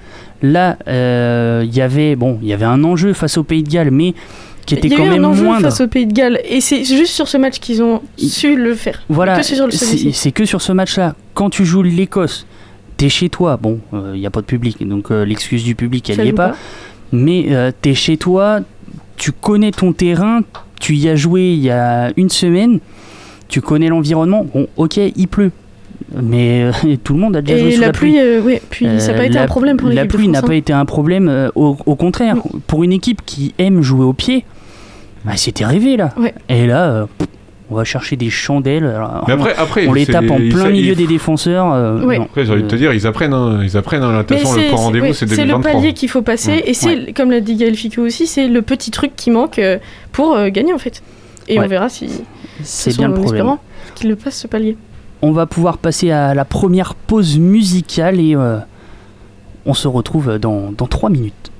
Là, euh, il y avait bon, il y avait un enjeu face au Pays de Galles, mais qui était quand même un enjeu moindre. face au Pays de Galles, et c'est juste sur ce match qu'ils ont su le faire. Voilà, c'est que sur ce match-là. Quand tu joues l'Écosse, t'es chez toi. Bon, il n'y a pas de public, donc euh, l'excuse du public, elle n'y est pas. Mais euh, t'es chez toi, tu connais ton terrain, tu y as joué il y a une semaine, tu connais l'environnement. Bon, ok, il pleut. Mais euh, tout le monde a déjà joué Et sous la la pluie. pluie, euh, oui, puis ça n'a Euh, pas été la- un problème pour La l'équipe de pluie n'a pas hein. été un problème, euh, au, au contraire. Pour une équipe qui aime jouer au pied, bah, c'était rêvé là. Ouais. Et là, euh, on va chercher des chandelles. alors, Mais après- après, on les tape en plein ça- milieu des défenseurs. euh. Après, j'ai envie de te dire, ils apprennent, hein, ils apprennent. Hein, Mais Attention, le rendez-vous, ouais, c'est c'est le 2023. palier qu'il faut passer, Mm. et c'est, comme l'a dit Gaël Ficou aussi, c'est le petit truc qui manque euh, pour euh, gagner en fait. Et Ouais. on verra si, C'est ce bien le problème. espérant qu'il le passe ce palier. On va pouvoir passer à la première pause musicale et euh, on se retrouve dans, dans 3 minutes.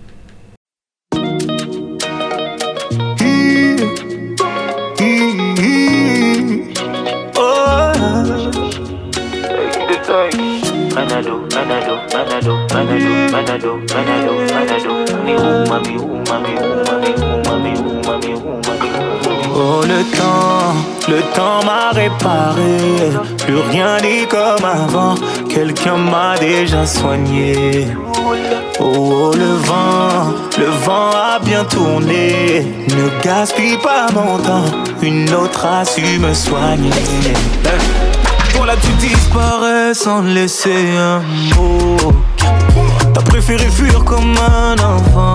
Oh temps m'a réparé. Plus rien n'est comme avant. Quelqu'un m'a déjà soigné. Oh, oh, le vent, le vent a bien tourné. Ne gaspille pas mon temps. Une autre a su me soigner. Toi là tu disparais sans laisser un mot. T'as préféré fuir comme un enfant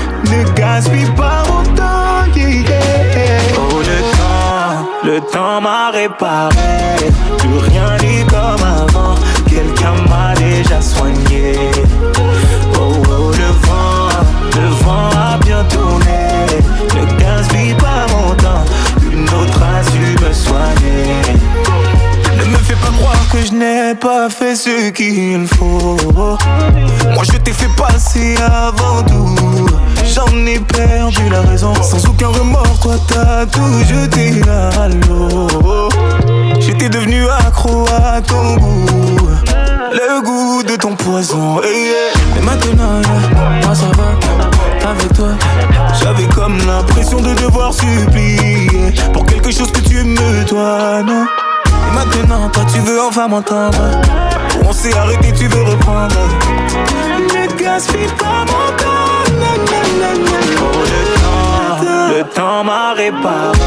Ne gaspille pas mon temps, yeah, yeah. Oh, le temps, le temps m'a réparé. Plus rien n'est comme avant. Quelqu'un m'a déjà soigné. Oh, oh, le vent, le vent a bien tourné. Croire que je n'ai pas fait ce qu'il faut. Moi je t'ai fait passer avant tout. J'en ai perdu la raison. Sans aucun remords, toi t'as tout jeté à l'eau. J'étais devenu accro à ton goût. Le goût de ton poison. hey, yeah. Mais maintenant, moi ça va. Avec toi, j'avais comme l'impression de devoir supplier pour quelque chose que tu me dois, non? Et maintenant, toi tu veux enfin m'entendre. On s'est arrêté, tu veux reprendre. Ne gaspille pas mon temps. na, na. Oh, le temps, le temps m'a réparé.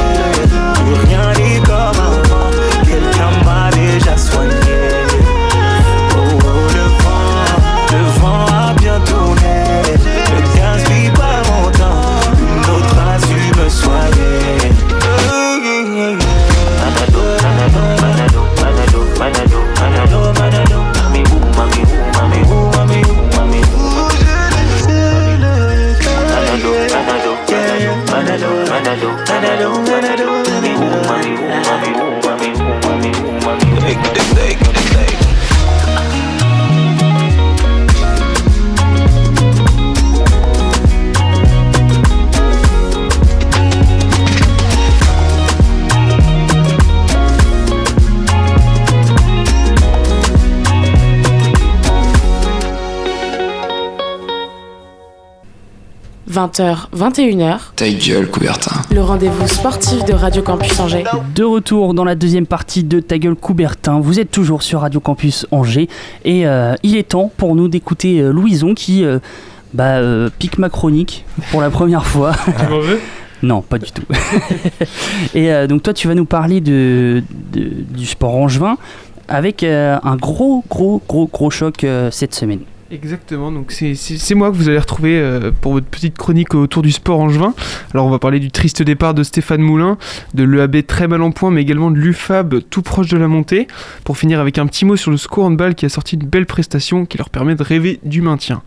Plus rien n'est comme avant. Quelqu'un m'a déjà soigné. 20h, 21h, Ta gueule, Coubertin. le rendez-vous sportif de Radio Campus Angers. De retour dans la deuxième partie de Ta gueule Coubertin, vous êtes toujours sur Radio Campus Angers et euh, il est temps pour nous d'écouter euh, Louison qui euh, bah, euh, pique ma chronique pour la première fois. Tu m'en veux? Non, pas du tout. et euh, donc toi tu vas nous parler de, de- du sport angevin avec euh, un gros gros gros gros choc euh, cette semaine. Exactement, donc c'est- moi que vous allez retrouver euh, pour votre petite chronique autour du sport angevin. Alors on va parler du triste départ de Stéphane Moulin, de l'EAB très mal en point, mais également de l'UFAB tout proche de la montée. Pour finir avec un petit mot sur le score handball qui a sorti une belle prestation qui leur permet de rêver du maintien.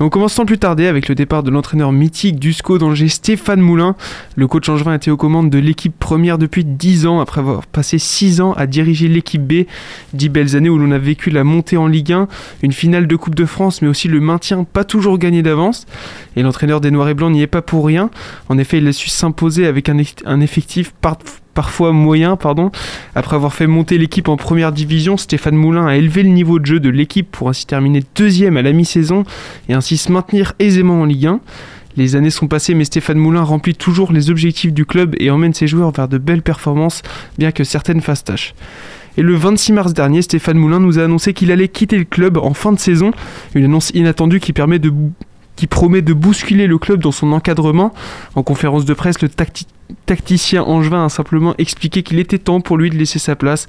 Et on commence sans plus tarder avec le départ de l'entraîneur mythique du SCO d'Angers, Stéphane Moulin. Le coach angevin était aux commandes de l'équipe première depuis 10 ans, après avoir passé 6 ans à diriger l'équipe B. 10 belles années où l'on a vécu la montée en Ligue 1, une finale de Coupe de France, mais aussi le maintien pas toujours gagné d'avance. Et l'entraîneur des Noirs et Blancs n'y est pas pour rien. En effet, il a su s'imposer avec un, eff- un effectif par- parfois moyen, pardon. Après avoir fait monter l'équipe en première division, Stéphane Moulin a élevé le niveau de jeu de l'équipe pour ainsi terminer deuxième à la mi-saison et ainsi se maintenir aisément en Ligue 1. Les années sont passées, mais Stéphane Moulin remplit toujours les objectifs du club et emmène ses joueurs vers de belles performances, bien que certaines fassent tâche. Et le 26 mars dernier, Stéphane Moulin nous a annoncé qu'il allait quitter le club en fin de saison. Une annonce inattendue qui promet de bousculer le club dans son encadrement. En conférence de presse, le tacti- tacticien angevin a simplement expliqué qu'il était temps pour lui de laisser sa place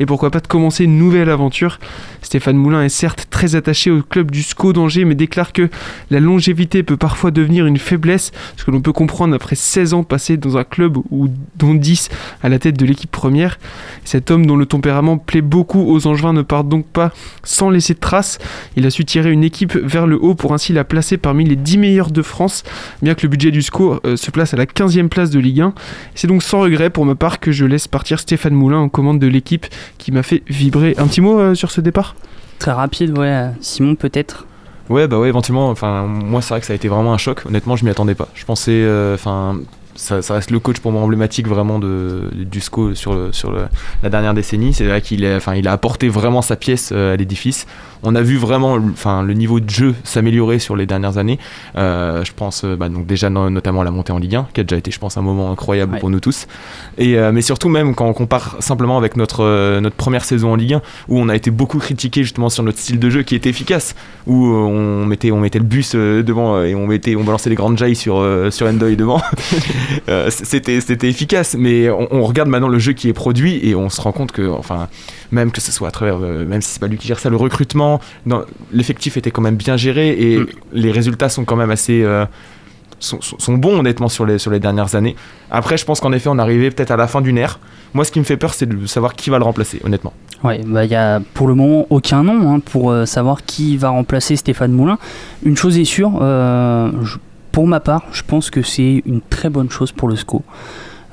et pourquoi pas de commencer une nouvelle aventure. Stéphane Moulin est certes très attaché au club du SCO d'Angers mais déclare que la longévité peut parfois devenir une faiblesse, ce que l'on peut comprendre après 16 ans passés dans un club ou dont 10 à la tête de l'équipe première. Cet homme dont le tempérament plaît beaucoup aux Angevins ne part donc pas sans laisser de traces. Il a su tirer une équipe vers le haut pour ainsi la placer parmi les 10 meilleurs de France, bien que le budget du SCO euh, se place à la 15e place de Ligue 1. C'est donc sans regret pour ma part que je laisse partir Stéphane Moulin en commande de l'équipe qui m'a fait vibrer. Un petit mot euh, sur ce départ? Très rapide, ouais. Simon peut-être? Ouais, bah ouais, éventuellement, enfin, moi c'est vrai que ça a été vraiment un choc. Honnêtement, je m'y attendais pas. Je pensais, euh, enfin, ça, ça reste le coach pour moi emblématique vraiment de, du SCO sur, le- sur le- la dernière décennie. C'est vrai qu'il enfin, il a apporté vraiment sa pièce euh, à l'édifice. On a vu vraiment enfin, le niveau de jeu s'améliorer sur les dernières années. Euh, je pense euh, bah, donc déjà no- notamment à la montée en Ligue 1, qui a déjà été, je pense, un moment incroyable pour nous tous. Et, euh, mais surtout même quand on compare simplement avec notre, euh, notre première saison en Ligue 1, où on a été beaucoup critiqué justement sur notre style de jeu qui était efficace, où on mettait, on mettait le bus devant et on, mettait, on balançait les grandes jailles sur, sur Endoy devant. Euh, c'était, c'était efficace, mais on, on regarde maintenant le jeu qui est produit et on se rend compte que, enfin, même que ce soit à travers, euh, même si c'est pas lui qui gère ça, le recrutement, dans- l'effectif était quand même bien géré et les résultats sont quand même assez. euh, sont, sont- sont bons honnêtement sur les, sur les dernières années. Après, je pense qu'en effet, on arrivait peut-être à la fin d'une ère. Moi, ce qui me fait peur, c'est de savoir qui va le remplacer, honnêtement. Ouais, bah il y a pour le moment aucun nom hein, pour euh, savoir qui va remplacer Stéphane Moulin. Une chose est sûre, euh, je- pour ma part, je pense que c'est une très bonne chose pour le SCO.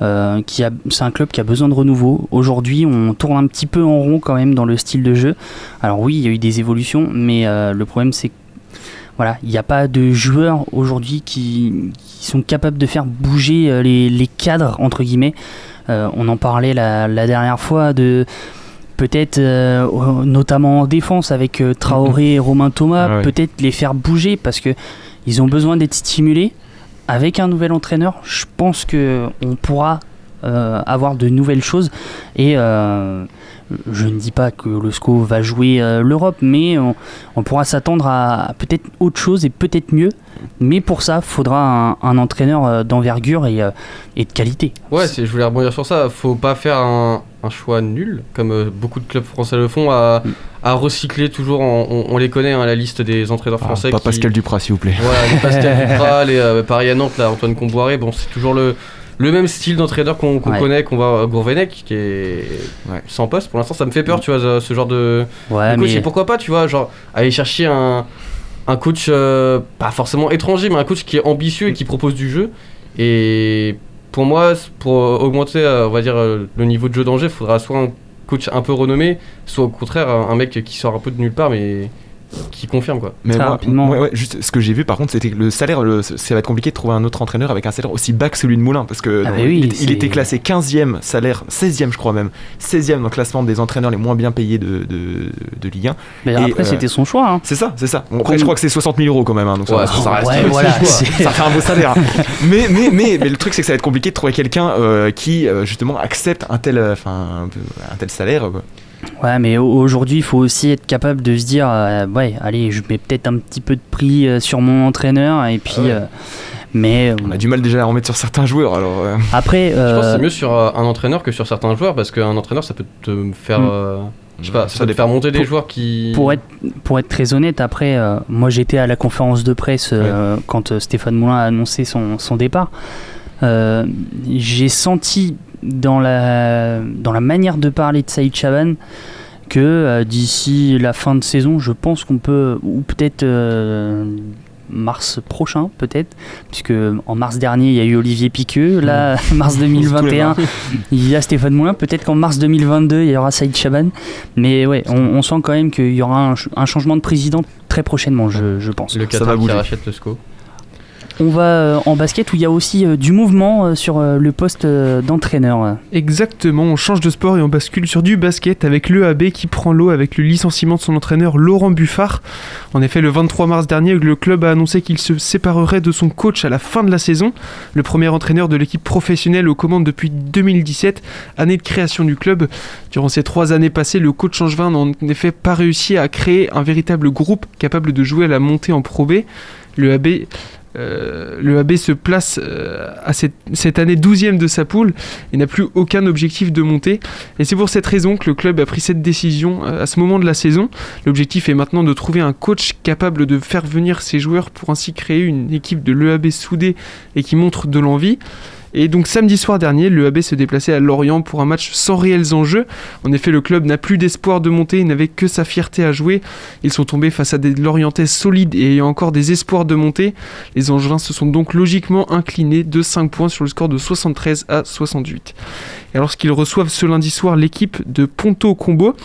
Euh, qui a, c'est un club qui a besoin de renouveau. Aujourd'hui, on tourne un petit peu en rond quand même dans le style de jeu. Alors oui, il y a eu des évolutions, mais euh, le problème c'est que voilà, il n'y a pas de joueurs aujourd'hui qui, qui sont capables de faire bouger euh, les, les cadres entre guillemets. Euh, on en parlait la, la dernière fois de peut-être euh, notamment en défense avec Traoré et Romain Thomas, Ah peut-être les faire bouger parce que ils ont besoin d'être stimulés. Avec un nouvel entraîneur, je pense que on pourra euh, avoir de nouvelles choses et euh, je ne dis pas que le SCO va jouer euh, l'Europe, mais on, on pourra s'attendre à, à peut-être autre chose et peut-être mieux. Mais pour ça, faudra un, un entraîneur euh, d'envergure et, euh, et de qualité. Ouais, c'est- je voulais rebondir sur ça. Faut pas faire un, un choix nul, comme euh, beaucoup de clubs français le font, à, à recycler toujours. en- on, on les connaît, hein, la liste des entraîneurs Ah, français. pas qui- Pascal Duprat, s'il vous plaît. Voilà, les Pascal Duprat, les euh, pareil à Nantes, là, Antoine Comboiré. Bon, c'est toujours le, le même style d'entraîneur qu'on Ouais. connaît, qu'on à Gourvenec, qui est sans poste. Pour l'instant, ça me fait peur, tu vois, ce, genre de, Ouais, de coach. mais- Et pourquoi pas, tu vois, genre, aller chercher un, un coach, euh, pas forcément étranger, mais un coach qui est ambitieux et qui propose du jeu. Et pour moi, pour augmenter, euh, on va dire, euh, le niveau de jeu d'Angers, il faudra soit un coach un peu renommé, soit au contraire un un mec qui sort un peu de nulle part, mais qui confirme quoi. Mais moi, moi, ouais, juste ce que j'ai vu par contre, c'était que le salaire, le- ça va être compliqué de trouver un autre entraîneur avec un salaire aussi bas que celui de Moulin parce que Ah bah oui, il, était- il c'est- était classé 15e salaire, 16e je crois même, 16e dans le classement des entraîneurs les moins bien payés de, de, de Ligue 1. Mais Et, après, euh, c'était son choix. hein. C'est ça, c'est ça. Bon, après, Comme- je crois que c'est 60 000 euros quand même, hein, donc ça, Ouais, ça reste, ouais, voilà, c'est- ça fait un beau salaire. mais, mais, mais, mais le truc, c'est que ça va être compliqué de trouver quelqu'un euh, qui, euh, justement, accepte un tel, euh, enfin, un tel salaire. quoi. Ouais, mais au- aujourd'hui, il faut aussi être capable de se dire euh, ouais, allez, je mets peut-être un petit peu de prix euh, sur mon entraîneur, et puis. Ah ouais. euh, mais. On a du mal déjà à remettre sur certains joueurs, alors. euh, Après. Je pense que c'est mieux sur un entraîneur que sur certains joueurs parce qu'un entraîneur ça peut te faire. Mm. euh, je sais pas, ça, Ça peut faire monter des Pour- joueurs qui. Pour être, pour être très honnête, après, euh, moi j'étais à la conférence de presse euh, quand Stéphane Moulin a annoncé son, son départ. Euh, J'ai senti dans la, dans la manière de parler de Saïd Chaban que euh, d'ici la fin de saison, je pense qu'on peut, ou peut-être euh, mars prochain, peut-être, puisque en mars dernier il y a eu Olivier Piqueux, là, mars 2021, il y a Stéphane Moulin, peut-être qu'en mars 2022 il y aura Saïd Chaban, mais ouais, on, on sent quand même qu'il y aura un changement de président très prochainement, je, je pense. Le Qatar qui rachète le SCO. On va euh, en basket où il y a aussi euh, du mouvement euh, sur le poste d'entraîneur. Exactement, on change de sport et on bascule sur du basket avec l'EAB qui prend l'eau avec le licenciement de son entraîneur Laurent Buffard. En effet, le 23 mars dernier, le club a annoncé qu'il se séparerait de son coach à la fin de la saison. Le premier entraîneur de l'équipe professionnelle aux commandes depuis 2017, année de création du club. Durant ces trois années passées, le coach angevin n'a en effet pas réussi à créer un véritable groupe capable de jouer à la montée en Pro B. Le AB euh, le AB se place euh, à cette, année 12e de sa poule et n'a plus aucun objectif de monter. Et c'est pour cette raison que le club a pris cette décision euh, à ce moment de la saison. L'objectif est maintenant de trouver un coach capable de faire venir ses joueurs pour ainsi créer une équipe de l'EAB soudée et qui montre de l'envie. Et donc samedi soir dernier, le AB se déplaçait à Lorient pour un match sans réels enjeux. En effet, le club n'a plus d'espoir de monter, il n'avait que sa fierté à jouer. Ils sont tombés face à des Lorientais solides et ayant encore des espoirs de monter. Les Angevins se sont donc logiquement inclinés de 5 points sur le score de 73 à 68. Et lorsqu'ils reçoivent ce lundi soir l'équipe de Ponto Combo,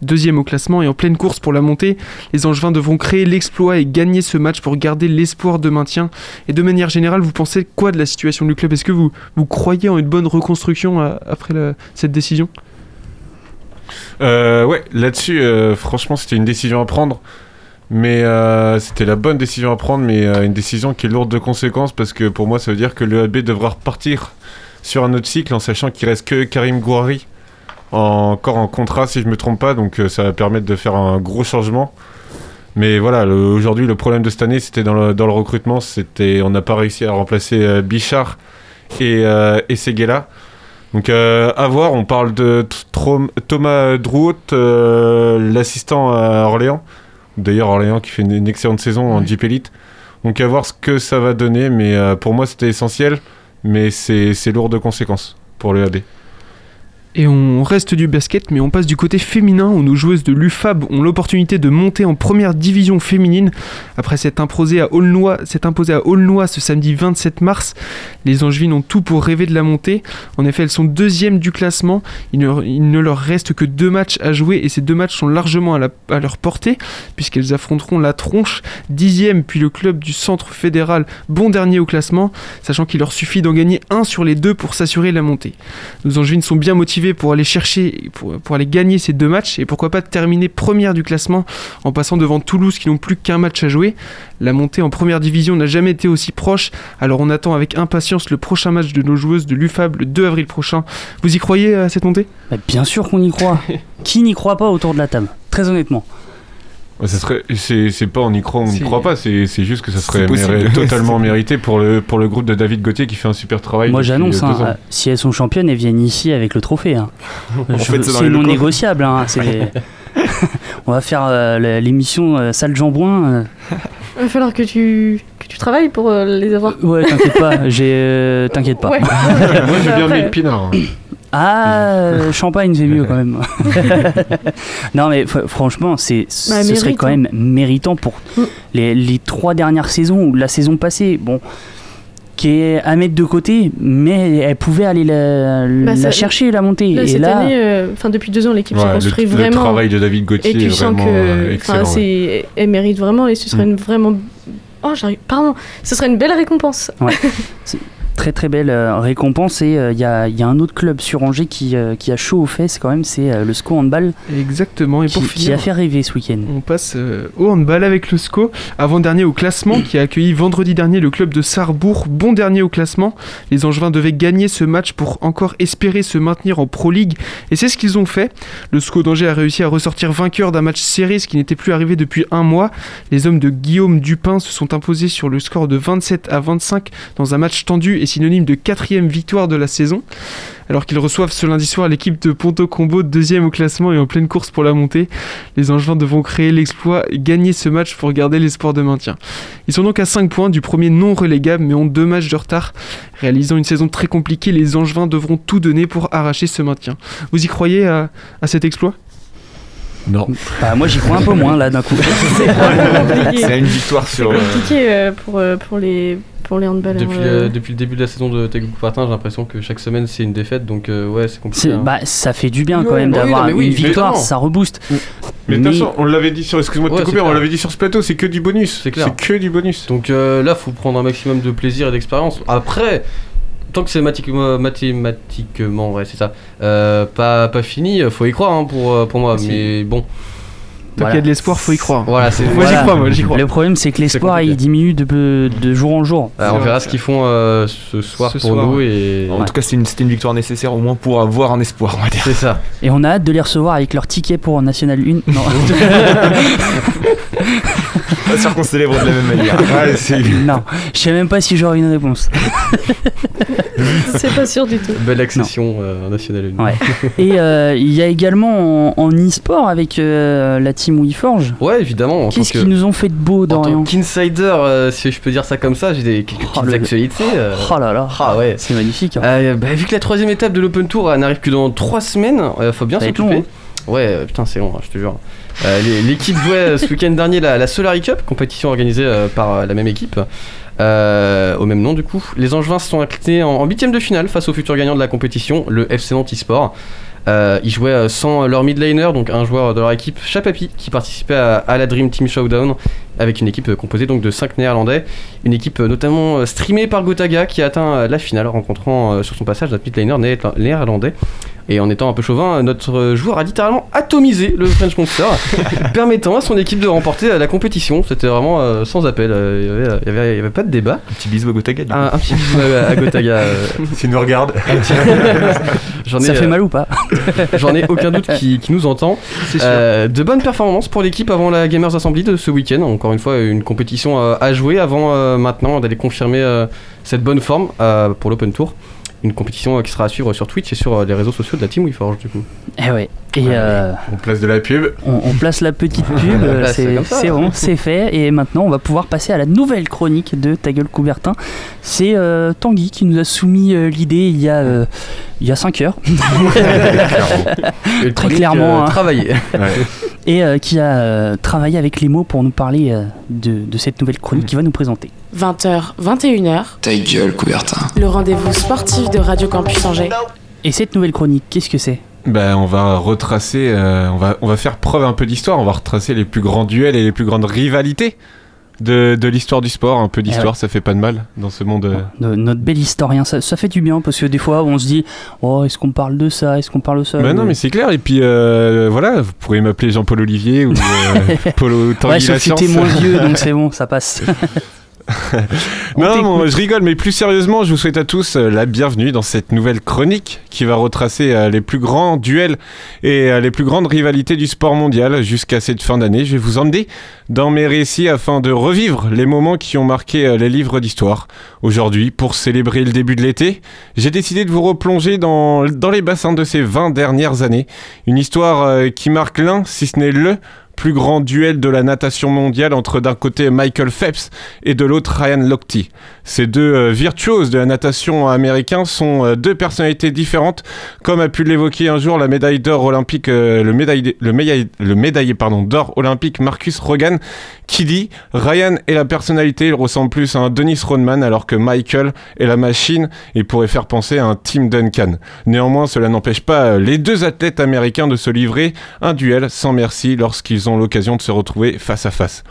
Deuxième au classement et en pleine course pour la montée, les Angevins devront créer l'exploit et gagner ce match pour garder l'espoir de maintien. Et de manière générale, vous pensez quoi de la situation du club? Est-ce que vous, vous croyez en une bonne reconstruction euh, après cette décision? Euh, ouais, là-dessus, euh, franchement, c'était une décision à prendre. Mais c'était la bonne décision à prendre, mais une décision qui est lourde de conséquences parce que pour moi, ça veut dire que le AB devra repartir sur un autre cycle en sachant qu'il reste que Karim Gouari encore en contrat, si je me trompe pas. Donc euh, ça va permettre de faire un gros changement. Mais voilà, aujourd'hui, le problème de cette année, c'était dans le, dans le recrutement. C'était, on n'a pas réussi à remplacer euh, Bichard et, euh, et Seguela. Donc euh, à voir, on parle de Thomas Drouot, euh, l'assistant à Orléans. D'ailleurs Orléans qui fait une, une excellente saison en Jeep Elite. Donc à voir ce que ça va donner, mais pour moi c'était essentiel, mais c'est c'est lourd de conséquences pour le AB. Et on reste du basket, mais on passe du côté féminin où nos joueuses de l'UFAB ont l'opportunité de monter en première division féminine. Après s'être imposées à Aulnoy ce samedi 27 mars, les Angevines ont tout pour rêver de la montée. En effet, elles sont deuxièmes du classement. Il ne, leur reste que deux matchs à jouer et ces deux matchs sont largement à, à leur portée puisqu'elles affronteront la tronche dixième puis le club du centre fédéral bon dernier au classement, sachant qu'il leur suffit d'en gagner un sur les deux pour s'assurer la montée. Nos Angevines sont bien motivées pour aller chercher, pour, pour aller gagner ces deux matchs et pourquoi pas terminer première du classement en passant devant Toulouse qui n'ont plus qu'un match à jouer. La montée en première division n'a jamais été aussi proche, alors on attend avec impatience le prochain match de nos joueuses de l'UFAB le 2 avril prochain. Vous y croyez à cette montée? Bah, bien sûr qu'on y croit. Qui n'y croit pas autour de la table? Très honnêtement. Ça serait, c'est, c'est pas on y croit, on n'y C'est- croit pas, c'est, c'est juste que ça serait totalement mérité pour le, pour le groupe de David Gauthier qui fait un super travail. Moi j'annonce, hein, euh, si elles sont championnes, elles viennent ici avec le trophée. hein. C'est non négociable. hein, c'est- On va faire euh, l'émission euh, Salle Jambouin. euh. Il va falloir que tu, que tu travailles pour euh, les avoir. Ouais, t'inquiète pas, j'ai. euh, t'inquiète pas. Ouais. Moi j'ai bien mis le pinard. Ah, euh, champagne, c'est mieux quand même. non, mais franchement, c'est, ce Bah, serait mérite, quand hein. même méritant pour les, les trois dernières saisons ou la saison passée. Bon, qui est à mettre de côté, mais elle pouvait aller la, Bah, la ça- chercher, la montée. Là, Et cette là, année, euh, depuis deux ans, l'équipe Ouais, s'est le- construite le vraiment. travail de David Gauthier et tu est sens vraiment, que, euh, excellent, c'est, elle mérite vraiment et ce serait Mm. une vraiment. Oh, j'arrive. Pardon. Ce serait une belle récompense. Ouais. Très très belle euh, récompense et il y, a, y a un autre club sur Angers qui, euh, qui a chaud aux fesses quand même, c'est euh, le SCO Handball Exactement, et qui, pour qui finir, a fait rêver ce week-end. on passe euh, au handball avec le SCO, avant-dernier au classement, qui a accueilli vendredi dernier le club de Sarrebourg, bon dernier au classement. Les Angevins devaient gagner ce match pour encore espérer se maintenir en Pro League, et c'est ce qu'ils ont fait. Le SCO d'Angers a réussi à ressortir vainqueur d'un match serré, ce qui n'était plus arrivé depuis un mois. Les hommes de Guillaume Dupin se sont imposés sur le score de 27 à 25 dans un match tendu et synonyme de quatrième victoire de la saison. Alors qu'ils reçoivent ce lundi soir l'équipe de Ponto Combo, deuxième au classement et en pleine course pour la montée, les Angevins devront créer l'exploit et gagner ce match pour garder l'espoir de maintien. Ils sont donc à 5 points du premier non relégable mais ont deux matchs de retard. Réalisant une saison très compliquée, les Angevins devront tout donner pour arracher ce maintien. Vous y croyez à, à cet exploit? Non. Bah, moi j'y crois un peu moins là d'un coup. C'est. C'est une victoire C'est sur. euh, compliqué euh, pour, euh, pour, les, pour les handballeurs. Depuis, euh. le, depuis le début de la saison de Taïgo Coubertin, j'ai l'impression que chaque semaine c'est une défaite, donc euh, ouais, c'est compliqué. C'est- hein. bah, ça fait du bien Oui, quand même d'avoir mais oui, une victoire, ça rebooste. Mais de toute façon, on l'avait dit sur, excuse-moi de Ouais, te couper, c'est on l'avait dit sur ce plateau, c'est que du bonus. C'est clair. que du bonus. Donc euh, là, faut prendre un maximum de plaisir et d'expérience. Après, tant que c'est mathématiquement, mathématiquement, ouais, c'est ça, euh, pas, pas fini, faut y croire hein, pour, euh, pour moi. Mais bon. Tant qu'il y a de l'espoir, faut y croire. Voilà, c'est. Moi j'y crois, moi j'y crois. Le problème c'est que l'espoir il diminue de, de jour en jour. Euh, on verra ce qu'ils font euh, ce soir Ce pour soir, nous ouais. et. En tout cas, c'était une, c'était une victoire nécessaire au moins pour avoir un espoir, on va dire. C'est ça. Et on a hâte de les recevoir avec leur ticket pour National 1. Non. Pas sûr qu'on célèbre de la même manière. Ouais, c'est- non, je sais même pas si j'aurai une réponse. C'est pas sûr du tout. Belle accession euh, nationale. Ouais. Et euh, il y a également en, en e-sport avec euh, la team WeForge. Ouais, évidemment. en Qu'est-ce tant que- qu'ils nous ont fait de beau, En tant Dorian qu'insider, euh, si je peux dire ça comme ça, j'ai des quelques Oh, petites le- actualités. euh. Oh là là, Ah ouais. c'est magnifique. hein. Euh, bah, vu que la troisième étape de l'Open Tour n'arrive que dans 3 semaines, euh, faut bien Ça va être s'occuper. Ouais, euh, putain, c'est long, hein, je te jure. Euh, L'équipe jouait euh, ce week-end dernier la, la Solari Cup, compétition organisée par la même équipe, au même nom du coup. Les Angevins se sont inclinés en huitième de finale face au futur gagnant de la compétition, le FC Nantes Sport. Euh, ils jouaient sans leur mid laner, donc un joueur de leur équipe, Chapapi, qui participait à, la Dream Team Showdown, avec une équipe composée donc de 5 néerlandais. Une équipe notamment streamée par Gotaga, qui a atteint la finale, rencontrant sur son passage notre mid laner né- néerlandais. Et en étant un peu chauvin, notre joueur a littéralement atomisé le French Monster, permettant à son équipe de remporter euh, la compétition. C'était vraiment euh, sans appel, euh, il y avait- y avait, il y avait pas de débat. Un petit bisou à Gotaga. du coup. Un, un petit bisou à, à Gotaga. euh, S'il nous regarde. J'en ai, Ça fait mal ou pas J'en ai aucun doute qui, qui nous entend. C'est sûr. Euh, de bonnes performances pour l'équipe avant la Gamers Assembly de ce week-end. Encore une fois, une compétition à jouer avant euh, maintenant d'aller confirmer euh, cette bonne forme euh, pour l'Open Tour. Une compétition qui sera à suivre sur Twitch et sur les réseaux sociaux de la Team WeForge du coup. Eh ouais. Et euh, On place de la pub. on, on place la petite pub, c'est c'est bon, c'est fait. Et maintenant, on va pouvoir passer à la nouvelle chronique de Ta gueule Coubertin. C'est euh, Tanguy qui nous a soumis euh, l'idée il y a euh, il y a 5 heures. Très clairement. euh, hein. travaillée. Et euh, qui a euh, travaillé avec les mots pour nous parler euh, de, de cette nouvelle chronique qu'il va nous présenter. 20h, 21h, Ta gueule, Coubertin. le rendez-vous sportif de Radio Campus Angers. Et cette nouvelle chronique, qu'est-ce que c'est? Ben, on va retracer, euh, on, va, on va faire preuve un peu d'histoire, on va retracer les plus grands duels et les plus grandes rivalités de, de l'histoire du sport. Un peu d'histoire, Eh ouais. ça fait pas de mal dans ce monde. euh. No- Notre bel historien, ça, ça fait du bien parce que des fois on se dit Oh, est-ce qu'on parle de ça? Est-ce qu'on parle de ça? Ben non, mais c'est clair. Et puis euh, voilà, vous pourrez m'appeler Jean-Paul Olivier ou euh, Polo Tanguy Ouais, sauf que Lachance. t'es moins vieux donc c'est bon, ça passe. On Non, non, je rigole, mais plus sérieusement, je vous souhaite à tous euh, la bienvenue dans cette nouvelle chronique qui va retracer euh, les plus grands duels et euh, les plus grandes rivalités du sport mondial jusqu'à cette fin d'année. Je vais vous emmener dans mes récits afin de revivre les moments qui ont marqué les livres d'histoire. Aujourd'hui, pour célébrer le début de l'été, j'ai décidé de vous replonger dans, dans les bassins de ces 20 dernières années. Une histoire qui marque l'un, si ce n'est le plus grand duel de la natation mondiale entre d'un côté Michael Phelps et de l'autre Ryan Lochte. Ces deux euh, virtuoses de la natation américain sont euh, deux personnalités différentes, comme a pu l'évoquer un jour la médaille d'or olympique, euh, le médaillé, d'or olympique Marcus Rogan, qui dit Ryan est la personnalité, il ressemble plus à un Dennis Rodman, alors que Michael est la machine et pourrait faire penser à un Tim Duncan. Néanmoins, cela n'empêche pas les deux athlètes américains de se livrer un duel sans merci lorsqu'ils ont l'occasion de se retrouver face à face.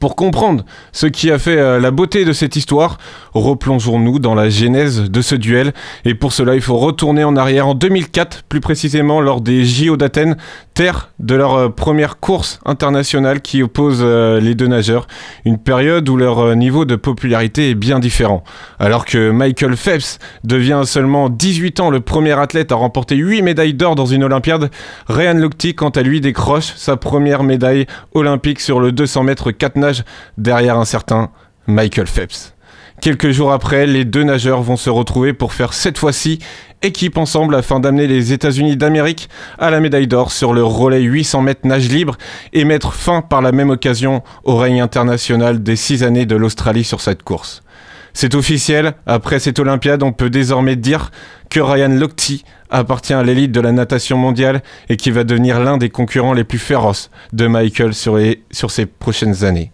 Pour comprendre ce qui a fait euh, la beauté de cette histoire, replongeons-nous dans la genèse de ce duel. Et pour cela, il faut retourner en arrière en 2004, plus précisément lors des JO d'Athènes, terre de leur euh, première course internationale qui oppose euh, les deux nageurs. Une période où leur euh, niveau de popularité est bien différent. Alors que Michael Phelps devient seulement 18 ans le premier athlète à remporter 8 médailles d'or dans une Olympiade, Ryan Lochte, quant à lui, décroche sa première médaille olympique sur le 200 mètres 4 nages derrière un certain Michael Phelps. Quelques jours après, les deux nageurs vont se retrouver pour faire cette fois-ci équipe ensemble afin d'amener les États-Unis d'Amérique à la médaille d'or sur le relais 800 mètres nage libre et mettre fin par la même occasion au règne international des six années de l'Australie sur cette course. C'est officiel, après cette Olympiade, on peut désormais dire que Ryan Lochte appartient à l'élite de la natation mondiale et qui va devenir l'un des concurrents les plus féroces de Michael sur, les, sur ces prochaines années.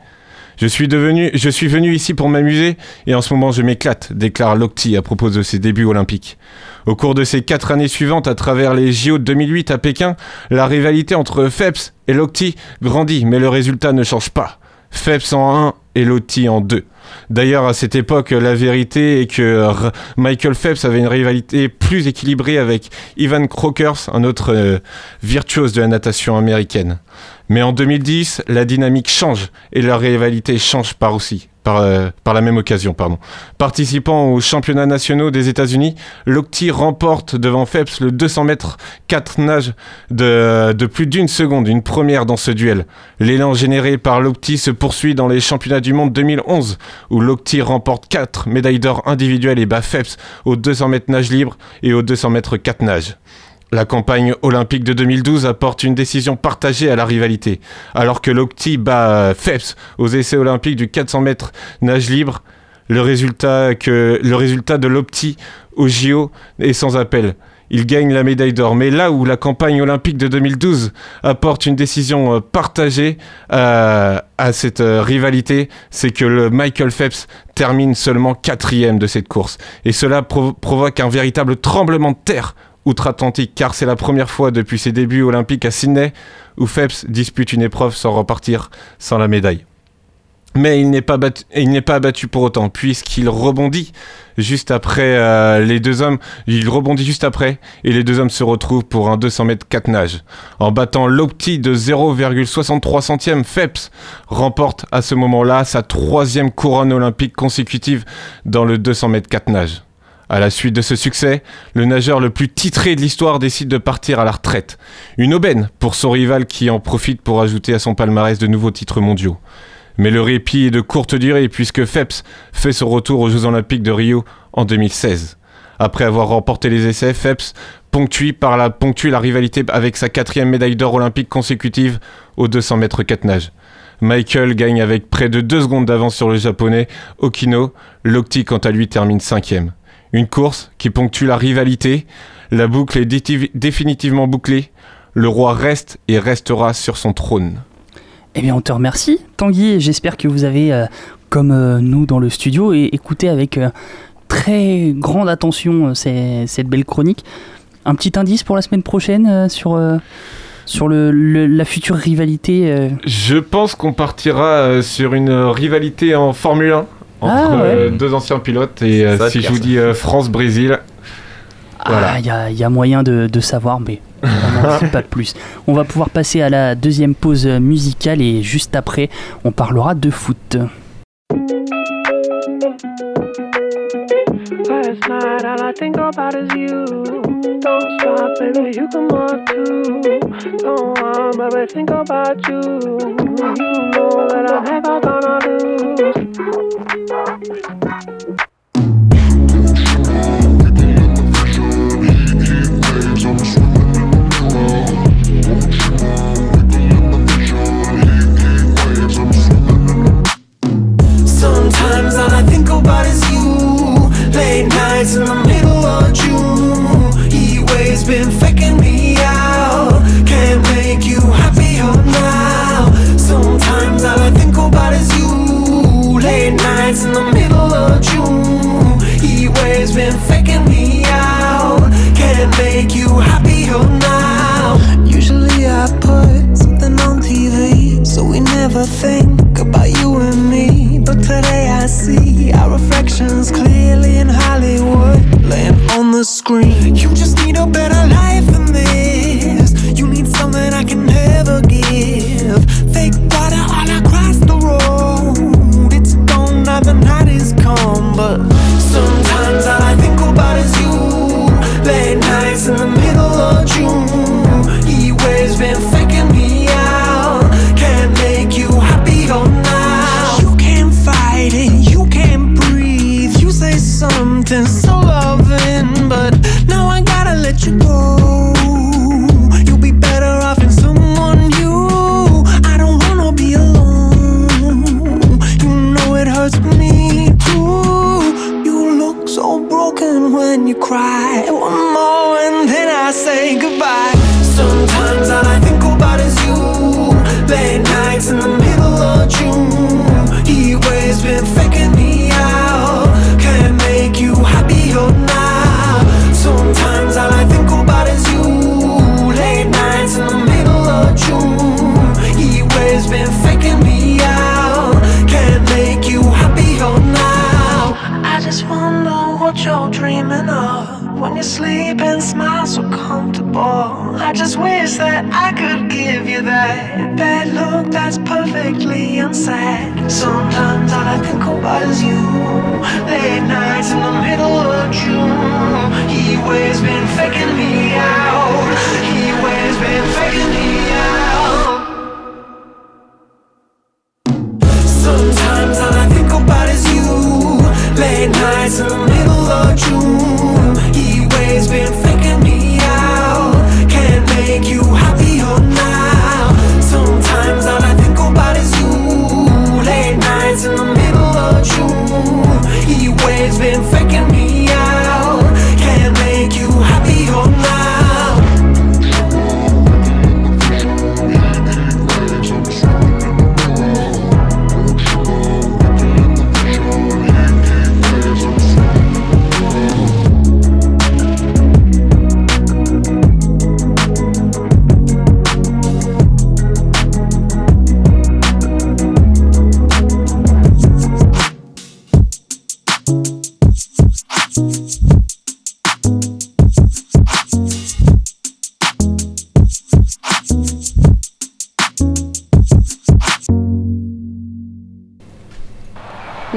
Je suis, devenu, je suis venu ici pour m'amuser et en ce moment je m'éclate, déclare Lochte à propos de ses débuts olympiques. Au cours de ces quatre années suivantes, à travers les JO de 2008 à Pékin, la rivalité entre Phelps et Lochte grandit, mais le résultat ne change pas. Phelps en 1 et Lochte en 2. D'ailleurs, à cette époque, la vérité est que Michael Phelps avait une rivalité plus équilibrée avec Ivan Krokers, un autre euh, virtuose de la natation américaine. Mais en 2010, la dynamique change et leur rivalité change par aussi. Par, euh, par la même occasion. Participant aux championnats nationaux des États-Unis, Lochte remporte devant Phelps le 200 mètres 4 nages de, de plus d'une seconde, une première dans ce duel. L'élan généré par Lochte se poursuit dans les championnats du monde 2011, où Lochte remporte 4 médailles d'or individuelles et bat Phelps aux 200 mètres nage libre et aux 200 mètres 4 nages. La campagne olympique de 2012 apporte une décision partagée à la rivalité. Alors que Lochte bat Phelps aux essais olympiques du 400 mètres nage libre, le résultat, que, le résultat de Lochte au JO est sans appel. Il gagne la médaille d'or. Mais là où la campagne olympique de 2012 apporte une décision euh, partagée euh, à cette euh, rivalité, c'est que le Michael Phelps termine seulement quatrième de cette course. Et cela provo- provoque un véritable tremblement de terre outre-Atlantique, car c'est la première fois depuis ses débuts olympiques à Sydney où Phelps dispute une épreuve sans repartir sans la médaille. Mais il n'est pas, abattu pour autant, puisqu'il rebondit juste après euh, les deux hommes. Il rebondit juste après, et les deux hommes se retrouvent pour un 200 mètres 4 nages. En battant Lochte de 0,63 centièmes, Phelps remporte à ce moment-là sa troisième couronne olympique consécutive dans le 200 mètres 4 nages. À la suite de ce succès, le nageur le plus titré de l'histoire décide de partir à la retraite. Une aubaine pour son rival qui en profite pour ajouter à son palmarès de nouveaux titres mondiaux. Mais le répit est de courte durée puisque Phelps fait son retour aux Jeux Olympiques de Rio en 2016. Après avoir remporté les essais, Phelps ponctue, par la, ponctue la rivalité avec sa quatrième médaille d'or olympique consécutive aux 200 mètres 4 nages. Michael gagne avec près de 2 secondes d'avance sur le japonais Okino. Lokti, quant à lui, termine cinquième. Une course qui ponctue la rivalité. La boucle est définitivement bouclée. Le roi reste et restera sur son trône. Eh bien, on te remercie, Tanguy, j'espère que vous avez, euh, comme euh, nous dans le studio, et écouté avec euh, très grande attention ces- cette belle chronique. Un petit indice pour la semaine prochaine sur, sur le, le- la future rivalité euh, Je pense qu'on partira euh, sur une rivalité en Formule 1 entre Ah, ouais. euh, deux anciens pilotes. Et euh, si je vous dis euh, France-Brésil, Voilà. Ah, il y a, il y a moyen de, de savoir, mais on n'en sait pas plus. On va pouvoir passer à la deuxième pause musicale et juste après, on parlera de foot. I. Don't stop, baby, you come on too. Go on, baby, think about you. You know that I'm never gonna Sometimes all I think about is you. Late nights in the middle of June been fake. Screen. You just need a better life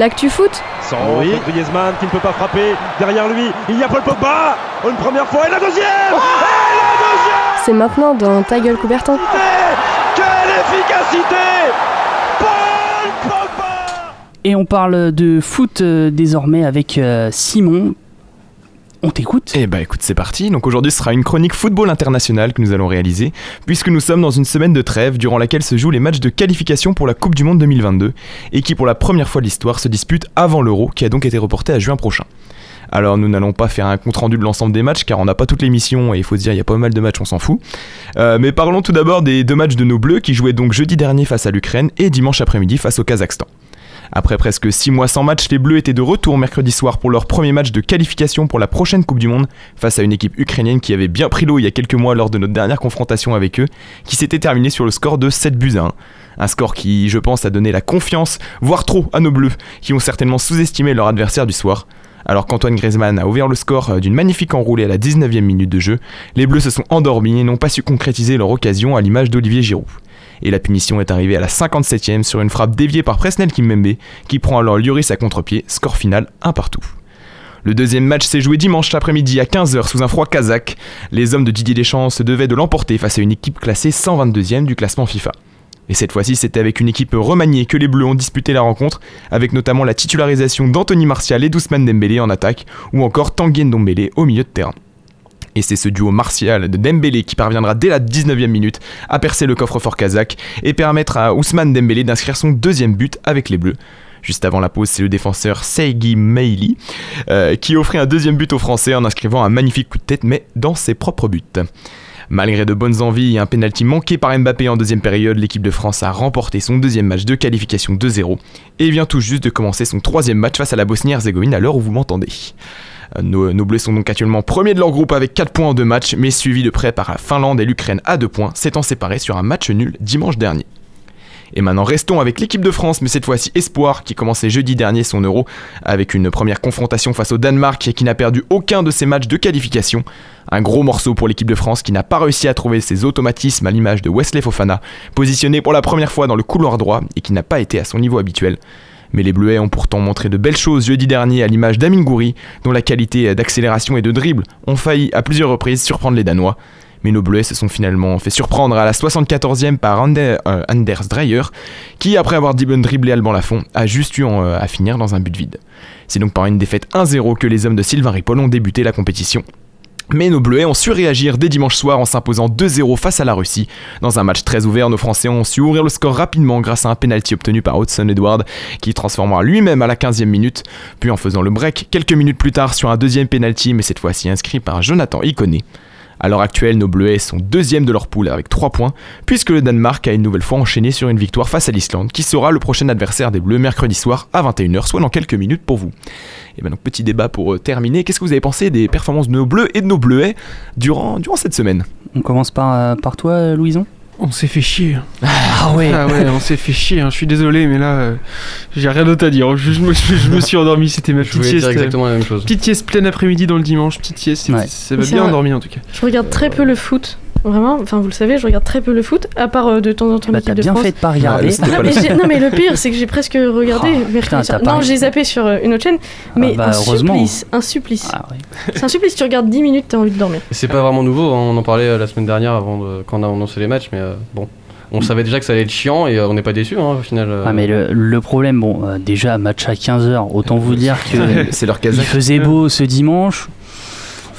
L'actu foot Sans oui. Griezmann qui ne peut pas frapper. Derrière lui, il y a Paul Pogba. Une première fois et la deuxième. et la deuxième. C'est maintenant dans Ta gueule Coubertin. Quelle efficacité Paul Pogba Et on parle de foot euh, désormais avec euh, Simon. On t'écoute Eh bah écoute, c'est parti. Donc aujourd'hui, ce sera une chronique football international que nous allons réaliser, puisque nous sommes dans une semaine de trêve durant laquelle se jouent les matchs de qualification pour la Coupe du Monde 2022, et qui pour la première fois de l'histoire se disputent avant l'Euro, qui a donc été reporté à juin prochain. Alors nous n'allons pas faire un compte rendu de l'ensemble des matchs car on n'a pas toute l'émission et il faut se dire il y a pas mal de matchs, on s'en fout. Euh, mais parlons tout d'abord des deux matchs de nos Bleus qui jouaient donc jeudi dernier face à l'Ukraine et dimanche après-midi face au Kazakhstan. Après presque 6 mois sans match, les Bleus étaient de retour mercredi soir pour leur premier match de qualification pour la prochaine Coupe du Monde face à une équipe ukrainienne qui avait bien pris l'eau il y a quelques mois lors de notre dernière confrontation avec eux, qui s'était terminée sur le score de 7 buts à 1. Un score qui, je pense, a donné la confiance, voire trop, à nos Bleus, qui ont certainement sous-estimé leur adversaire du soir. Alors qu'Antoine Griezmann a ouvert le score d'une magnifique enroulée à la 19e minute de jeu, les Bleus se sont endormis et n'ont pas su concrétiser leur occasion à l'image d'Olivier Giroud. Et la punition est arrivée à la 57e sur une frappe déviée par Presnel Kimpembe, qui prend alors Lloris à contre-pied, score final un partout. Le deuxième match s'est joué dimanche après-midi à 15h sous un froid kazakh. Les hommes de Didier Deschamps se devaient de l'emporter face à une équipe classée 122e du classement FIFA. Et cette fois-ci, c'était avec une équipe remaniée que les Bleus ont disputé la rencontre, avec notamment la titularisation d'Anthony Martial et d'Ousmane Dembélé en attaque, ou encore Tanguy Ndombele au milieu de terrain. Et c'est ce duo martial de Dembélé qui parviendra dès la 19e minute à percer le coffre-fort kazakh et permettre à Ousmane Dembélé d'inscrire son deuxième but avec les Bleus. Juste avant la pause, c'est le défenseur Seigi Meili euh, qui offrit un deuxième but aux Français en inscrivant un magnifique coup de tête, mais dans ses propres buts. Malgré de bonnes envies et un pénalty manqué par Mbappé en deuxième période, l'équipe de France a remporté son deuxième match de qualification 2-0 et vient tout juste de commencer son troisième match face à la Bosnie-Herzégovine à l'heure où vous m'entendez. Euh, Nos, nos, Bleus sont donc actuellement premiers de leur groupe avec 4 points en deux matchs, mais suivis de près par la Finlande et l'Ukraine à 2 points, s'étant séparés sur un match nul dimanche dernier. Et maintenant restons avec l'équipe de France, mais cette fois-ci Espoir, qui commençait jeudi dernier son Euro, avec une première confrontation face au Danemark et qui n'a perdu aucun de ses matchs de qualification. Un gros morceau pour l'équipe de France qui n'a pas réussi à trouver ses automatismes à l'image de Wesley Fofana, positionné pour la première fois dans le couloir droit et qui n'a pas été à son niveau habituel. Mais les Bleuets ont pourtant montré de belles choses jeudi dernier à l'image d'Amin Gouiri, dont la qualité d'accélération et de dribble ont failli à plusieurs reprises surprendre les Danois mais nos Bleuets se sont finalement fait surprendre à la 74e par euh, Anders Dreyer, qui, après avoir dribblé Alban Lafont, a juste eu euh, à finir dans un but vide. C'est donc par une défaite 1-0 que les hommes de Sylvain Ripoll ont débuté la compétition. Mais nos Bleuets ont su réagir dès dimanche soir en s'imposant 2-0 face à la Russie. Dans un match très ouvert, nos Français ont su ouvrir le score rapidement grâce à un penalty obtenu par Hudson Edward, qui transformera lui-même à la 15e minute, puis en faisant le break quelques minutes plus tard sur un deuxième penalty, mais cette fois-ci inscrit par Jonathan Iconé. À l'heure actuelle, nos Bleuets sont deuxièmes de leur poule avec 3 points, puisque le Danemark a une nouvelle fois enchaîné sur une victoire face à l'Islande, qui sera le prochain adversaire des Bleus mercredi soir à 21h, soit dans quelques minutes pour vous. Et maintenant, petit débat pour euh, terminer. Qu'est-ce que vous avez pensé des performances de nos Bleus et de nos Bleuets durant, cette semaine? On commence par, euh, par toi, Louison? On s'est fait chier. Ah ouais. Ah ouais, on s'est fait chier. Hein. Je suis désolé, mais là, euh, j'ai rien d'autre à dire. Je, je, me, je, me, suis endormi. C'était ma petite sieste. exactement la même chose. Petite sieste pleine après-midi dans le dimanche. Petite sieste. Ouais. Ça m'a bien endormi en tout cas. Je regarde très peu le foot. Vraiment, enfin vous le savez, je regarde très peu le foot, à part euh, de temps en temps bah, l'équipe de bien France. fait de pas regarder. Ah, non, mais non, mais le pire, c'est que j'ai presque regardé. Oh, putain, non, j'ai zappé sur euh, une autre chaîne, mais ah bah, un supplice, un supplice. Ah, ouais. C'est un supplice. Tu regardes 10 minutes, t'as envie de dormir. C'est pas vraiment nouveau. Hein, on en parlait euh, la semaine dernière avant de, quand on a annoncé les matchs, mais euh, bon. On savait déjà que ça allait être chiant et on n'est pas déçu hein, au final. Ah mais le, le problème, bon, euh, déjà match à 15h, autant vous dire que c'est leur il faisait beau ce dimanche.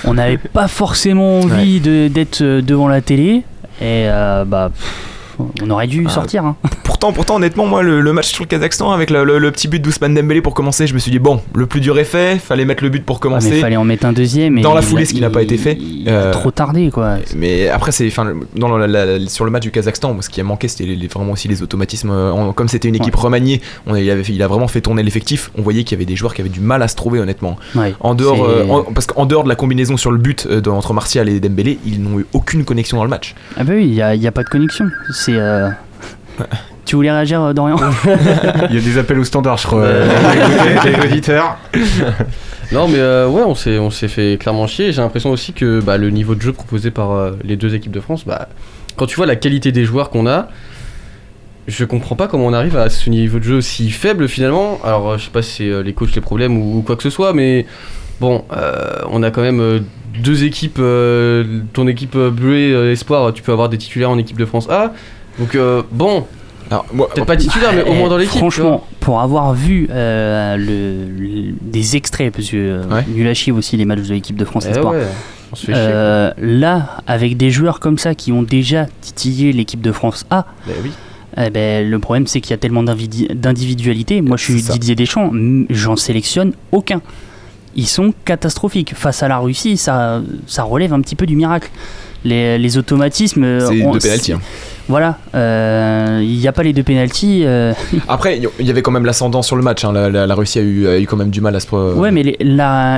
On n'avait pas forcément envie ouais. d'être devant la télé et euh, bah pff, on aurait dû Ah. sortir. Hein. Pourtant, pourtant, honnêtement, moi, le, le match sur le Kazakhstan avec le, le- le petit but d'Ousmane Dembélé pour commencer, je me suis dit bon, le plus dur est fait, fallait mettre le but pour Ah, mais commencer. il fallait en mettre un deuxième. et dans la foulée, ce qui n'a pas été fait. Euh, trop tardé quoi. Mais après, c'est, enfin, dans la- la- la- sur le match du Kazakhstan, moi, ce qui a manqué, c'était les- les- vraiment aussi les automatismes. Euh, comme c'était une équipe remaniée, on il, avait fait- il a vraiment fait tourner l'effectif. On voyait qu'il y avait des joueurs qui avaient du mal à se trouver, honnêtement. Ouais, En dehors, euh, en- parce qu'en dehors de la combinaison sur le but euh, entre Martial et Dembélé, ils n'ont eu aucune connexion dans le match. Ah bah oui, il n'y a pas de connexion. C'est. euh, tu voulais réagir, euh, Dorian Il y a des appels au standard, je crois. Euh, les, les auditeurs. Non mais euh, ouais on s'est on s'est fait clairement chier. J'ai l'impression aussi que bah, le niveau de jeu proposé par euh, les deux équipes de France, bah, quand tu vois la qualité des joueurs qu'on a, je comprends pas comment on arrive à ce niveau de jeu aussi faible finalement. Alors euh, je sais pas si c'est euh, les coachs les problèmes ou, ou quoi que ce soit, mais bon euh, on a quand même euh, deux équipes. euh, ton équipe euh, euh, Espoir, tu peux avoir des titulaires en équipe de France A. Donc euh, bon. Peut-être pas titulaire, mais au Eh, moins dans l'équipe. Franchement, pour avoir vu euh, le, le- des extraits, parce que euh, nul à chier aussi les matchs de l'équipe de France Eh Espoir. ouais, on se fait Euh, là, avec des joueurs comme ça qui ont déjà titillé l'équipe de France A, oui. eh ben, le problème c'est qu'il y a tellement d'individualité. Moi, je suis ça. Didier Deschamps, j'en sélectionne aucun. Ils sont catastrophiques. Face à la Russie, ça, ça relève un petit peu du miracle. Les, les automatismes. euh, C'est deux pénaltys, hein. Voilà, euh, il n'y a pas les deux pénalties. euh, Après, il y avait quand même l'ascendant sur le match. hein. La, la- la Russie a eu, a eu quand même du mal à se. Ouais, mais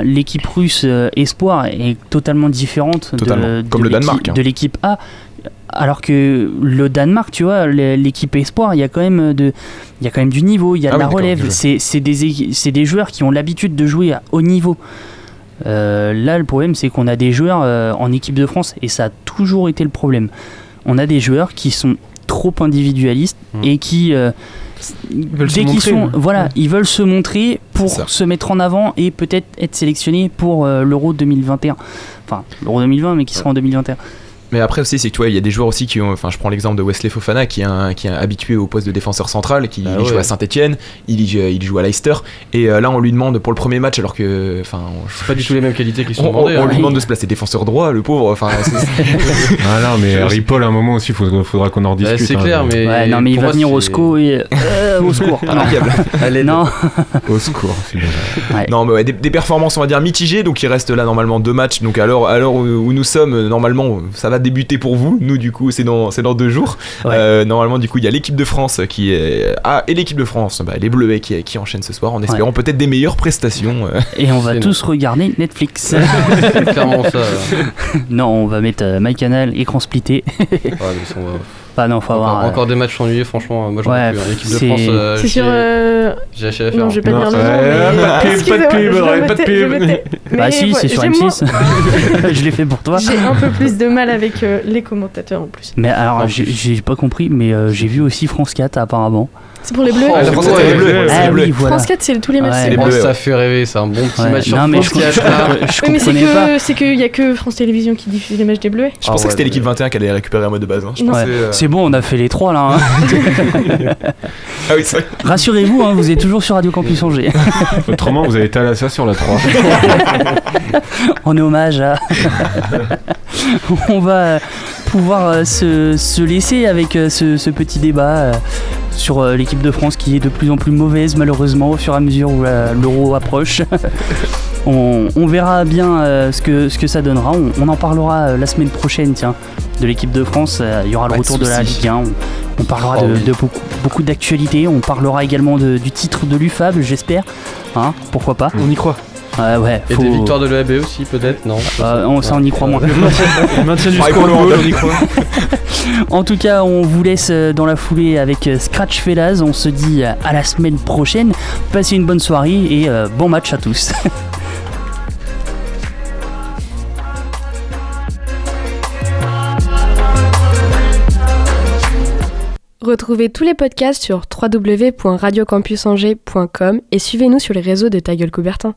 l'équipe russe euh, Espoir est totalement différente de- Totalement. de, Comme le l'équipe- Danemark, hein. de l'équipe A. Alors que le Danemark, tu vois, l'é- l'équipe Espoir, il y a quand même de, il y a quand même du niveau, il y a Ah de oui, la relève. C'est des, des joueurs qui ont l'habitude de jouer à haut niveau. Euh, là, le problème, c'est qu'on a des joueurs euh, en équipe de France et ça a toujours été le problème. On a des joueurs qui sont trop individualistes et qui euh, veulent se dès qu'ils montrer, sont ouais. voilà ils veulent se montrer pour se mettre en avant et peut-être être sélectionnés pour euh, l'Euro 2021 enfin l'Euro 2020 mais qui sera en 2021 Mais après aussi, c'est que tu vois, il y a des joueurs aussi qui ont. Enfin, je prends l'exemple de Wesley Fofana qui est, un, qui est un habitué au poste de défenseur central, qui Bah il joue à Saint-Etienne, il, joue à Leicester. Et euh, là, on lui demande pour le premier match, alors que. Enfin, C'est pas du tout les mêmes qualités qui sont on, demandées. on hein. lui demande de se placer défenseur droit, le pauvre. Enfin, c'est- Ah non, mais Harry Paul, à un moment aussi, il faudra, faudra qu'on en Bah, rediscute. c'est hein, clair, mais- mais. ouais non mais il va moi, venir au SCO et euh, au secours. Allez, non. Au secours, c'est bien. Ouais. Non, mais ouais, des, des performances, on va dire, mitigées. Donc, il reste là normalement deux matchs. Donc, à l'heure où, où nous sommes, euh, normalement, ça va débuter pour vous. Nous, du coup, c'est dans, c'est dans deux jours. Ouais. Euh, normalement, du coup, il y a l'équipe de France qui est. Ah, et l'équipe de France, bah, les Bleuets qui, qui enchaînent ce soir en espérant peut-être des meilleures prestations. euh. et on va tous regarder Netflix C'est clairement ça. non on va mettre euh, MyCanal écran splitté Ouais, mais ils sont, euh, bah non faut encore, avoir euh, encore des matchs ennuyés, franchement. Moi, j'en Ouais, plus. hein. L'équipe de c'est- France. euh, C'est sur. j'ai- euh, J'ai lâché l'affaire. Non, je vais pas Non, dire le ouais, nom. mais- pas de pub, pas de pub, pas de pub. bah si c'est sur j'ai moins- M6 je l'ai fait pour toi J'ai un peu plus de mal avec euh, les commentateurs en plus. mais alors j'ai pas compris mais euh, j'ai vu aussi France 4 apparemment C'est pour les bleus. Ah, la France, c'est les Bleus. c'est ah les Bleus. oui voilà France 4, c'est tous les matchs. Ouais. c'est les Oh, Bleus, ça fait rêver, c'est un bon petit Ouais. match sur non mais je, France je, 4, là. je Oui, mais c'est comprenais pas que c'est qu'il y a que France Télévisions qui diffuse les matchs des bleus. Je Ah pensais ouais, que c'était l'équipe mais- 21 qui allait récupérer un mode de base. hein. Euh, C'est bon, on a fait les trois là. hein. Ah oui, c'est vrai. Rassurez-vous, hein, vous êtes toujours sur Radio Campus Angers. Autrement, vous avez Thalassa sur la 3. en hommage à. on va euh, pouvoir euh, se, se laisser avec euh, ce, ce petit débat euh, sur l'équipe de France qui est de plus en plus mauvaise malheureusement au fur et à mesure où l'euro approche. on, on verra bien ce, que, ce que ça donnera. On, on en parlera la semaine prochaine, tiens, de l'équipe de France. Il y aura le Pas retour de, la. Ligue 1. On, on parlera Oh de, oui. de beaucoup, beaucoup d'actualités. On parlera également de- du titre de l'UFAB, j'espère. Hein, pourquoi pas On y croit. Ouais, ouais, Et faut- des victoires de l'EAB aussi, peut-être Non Euh, on- ça, on y croit moins. Le maintien du score hand. on y croit. En tout cas, on vous laisse euh, dans la foulée avec euh, Scratch Fellas. On se dit euh, à la semaine prochaine. Passez une bonne soirée et euh, bon match à tous. Retrouvez tous les podcasts sur www.radiocampusangers.com et suivez-nous sur les réseaux de Ta Gueule Coubertin.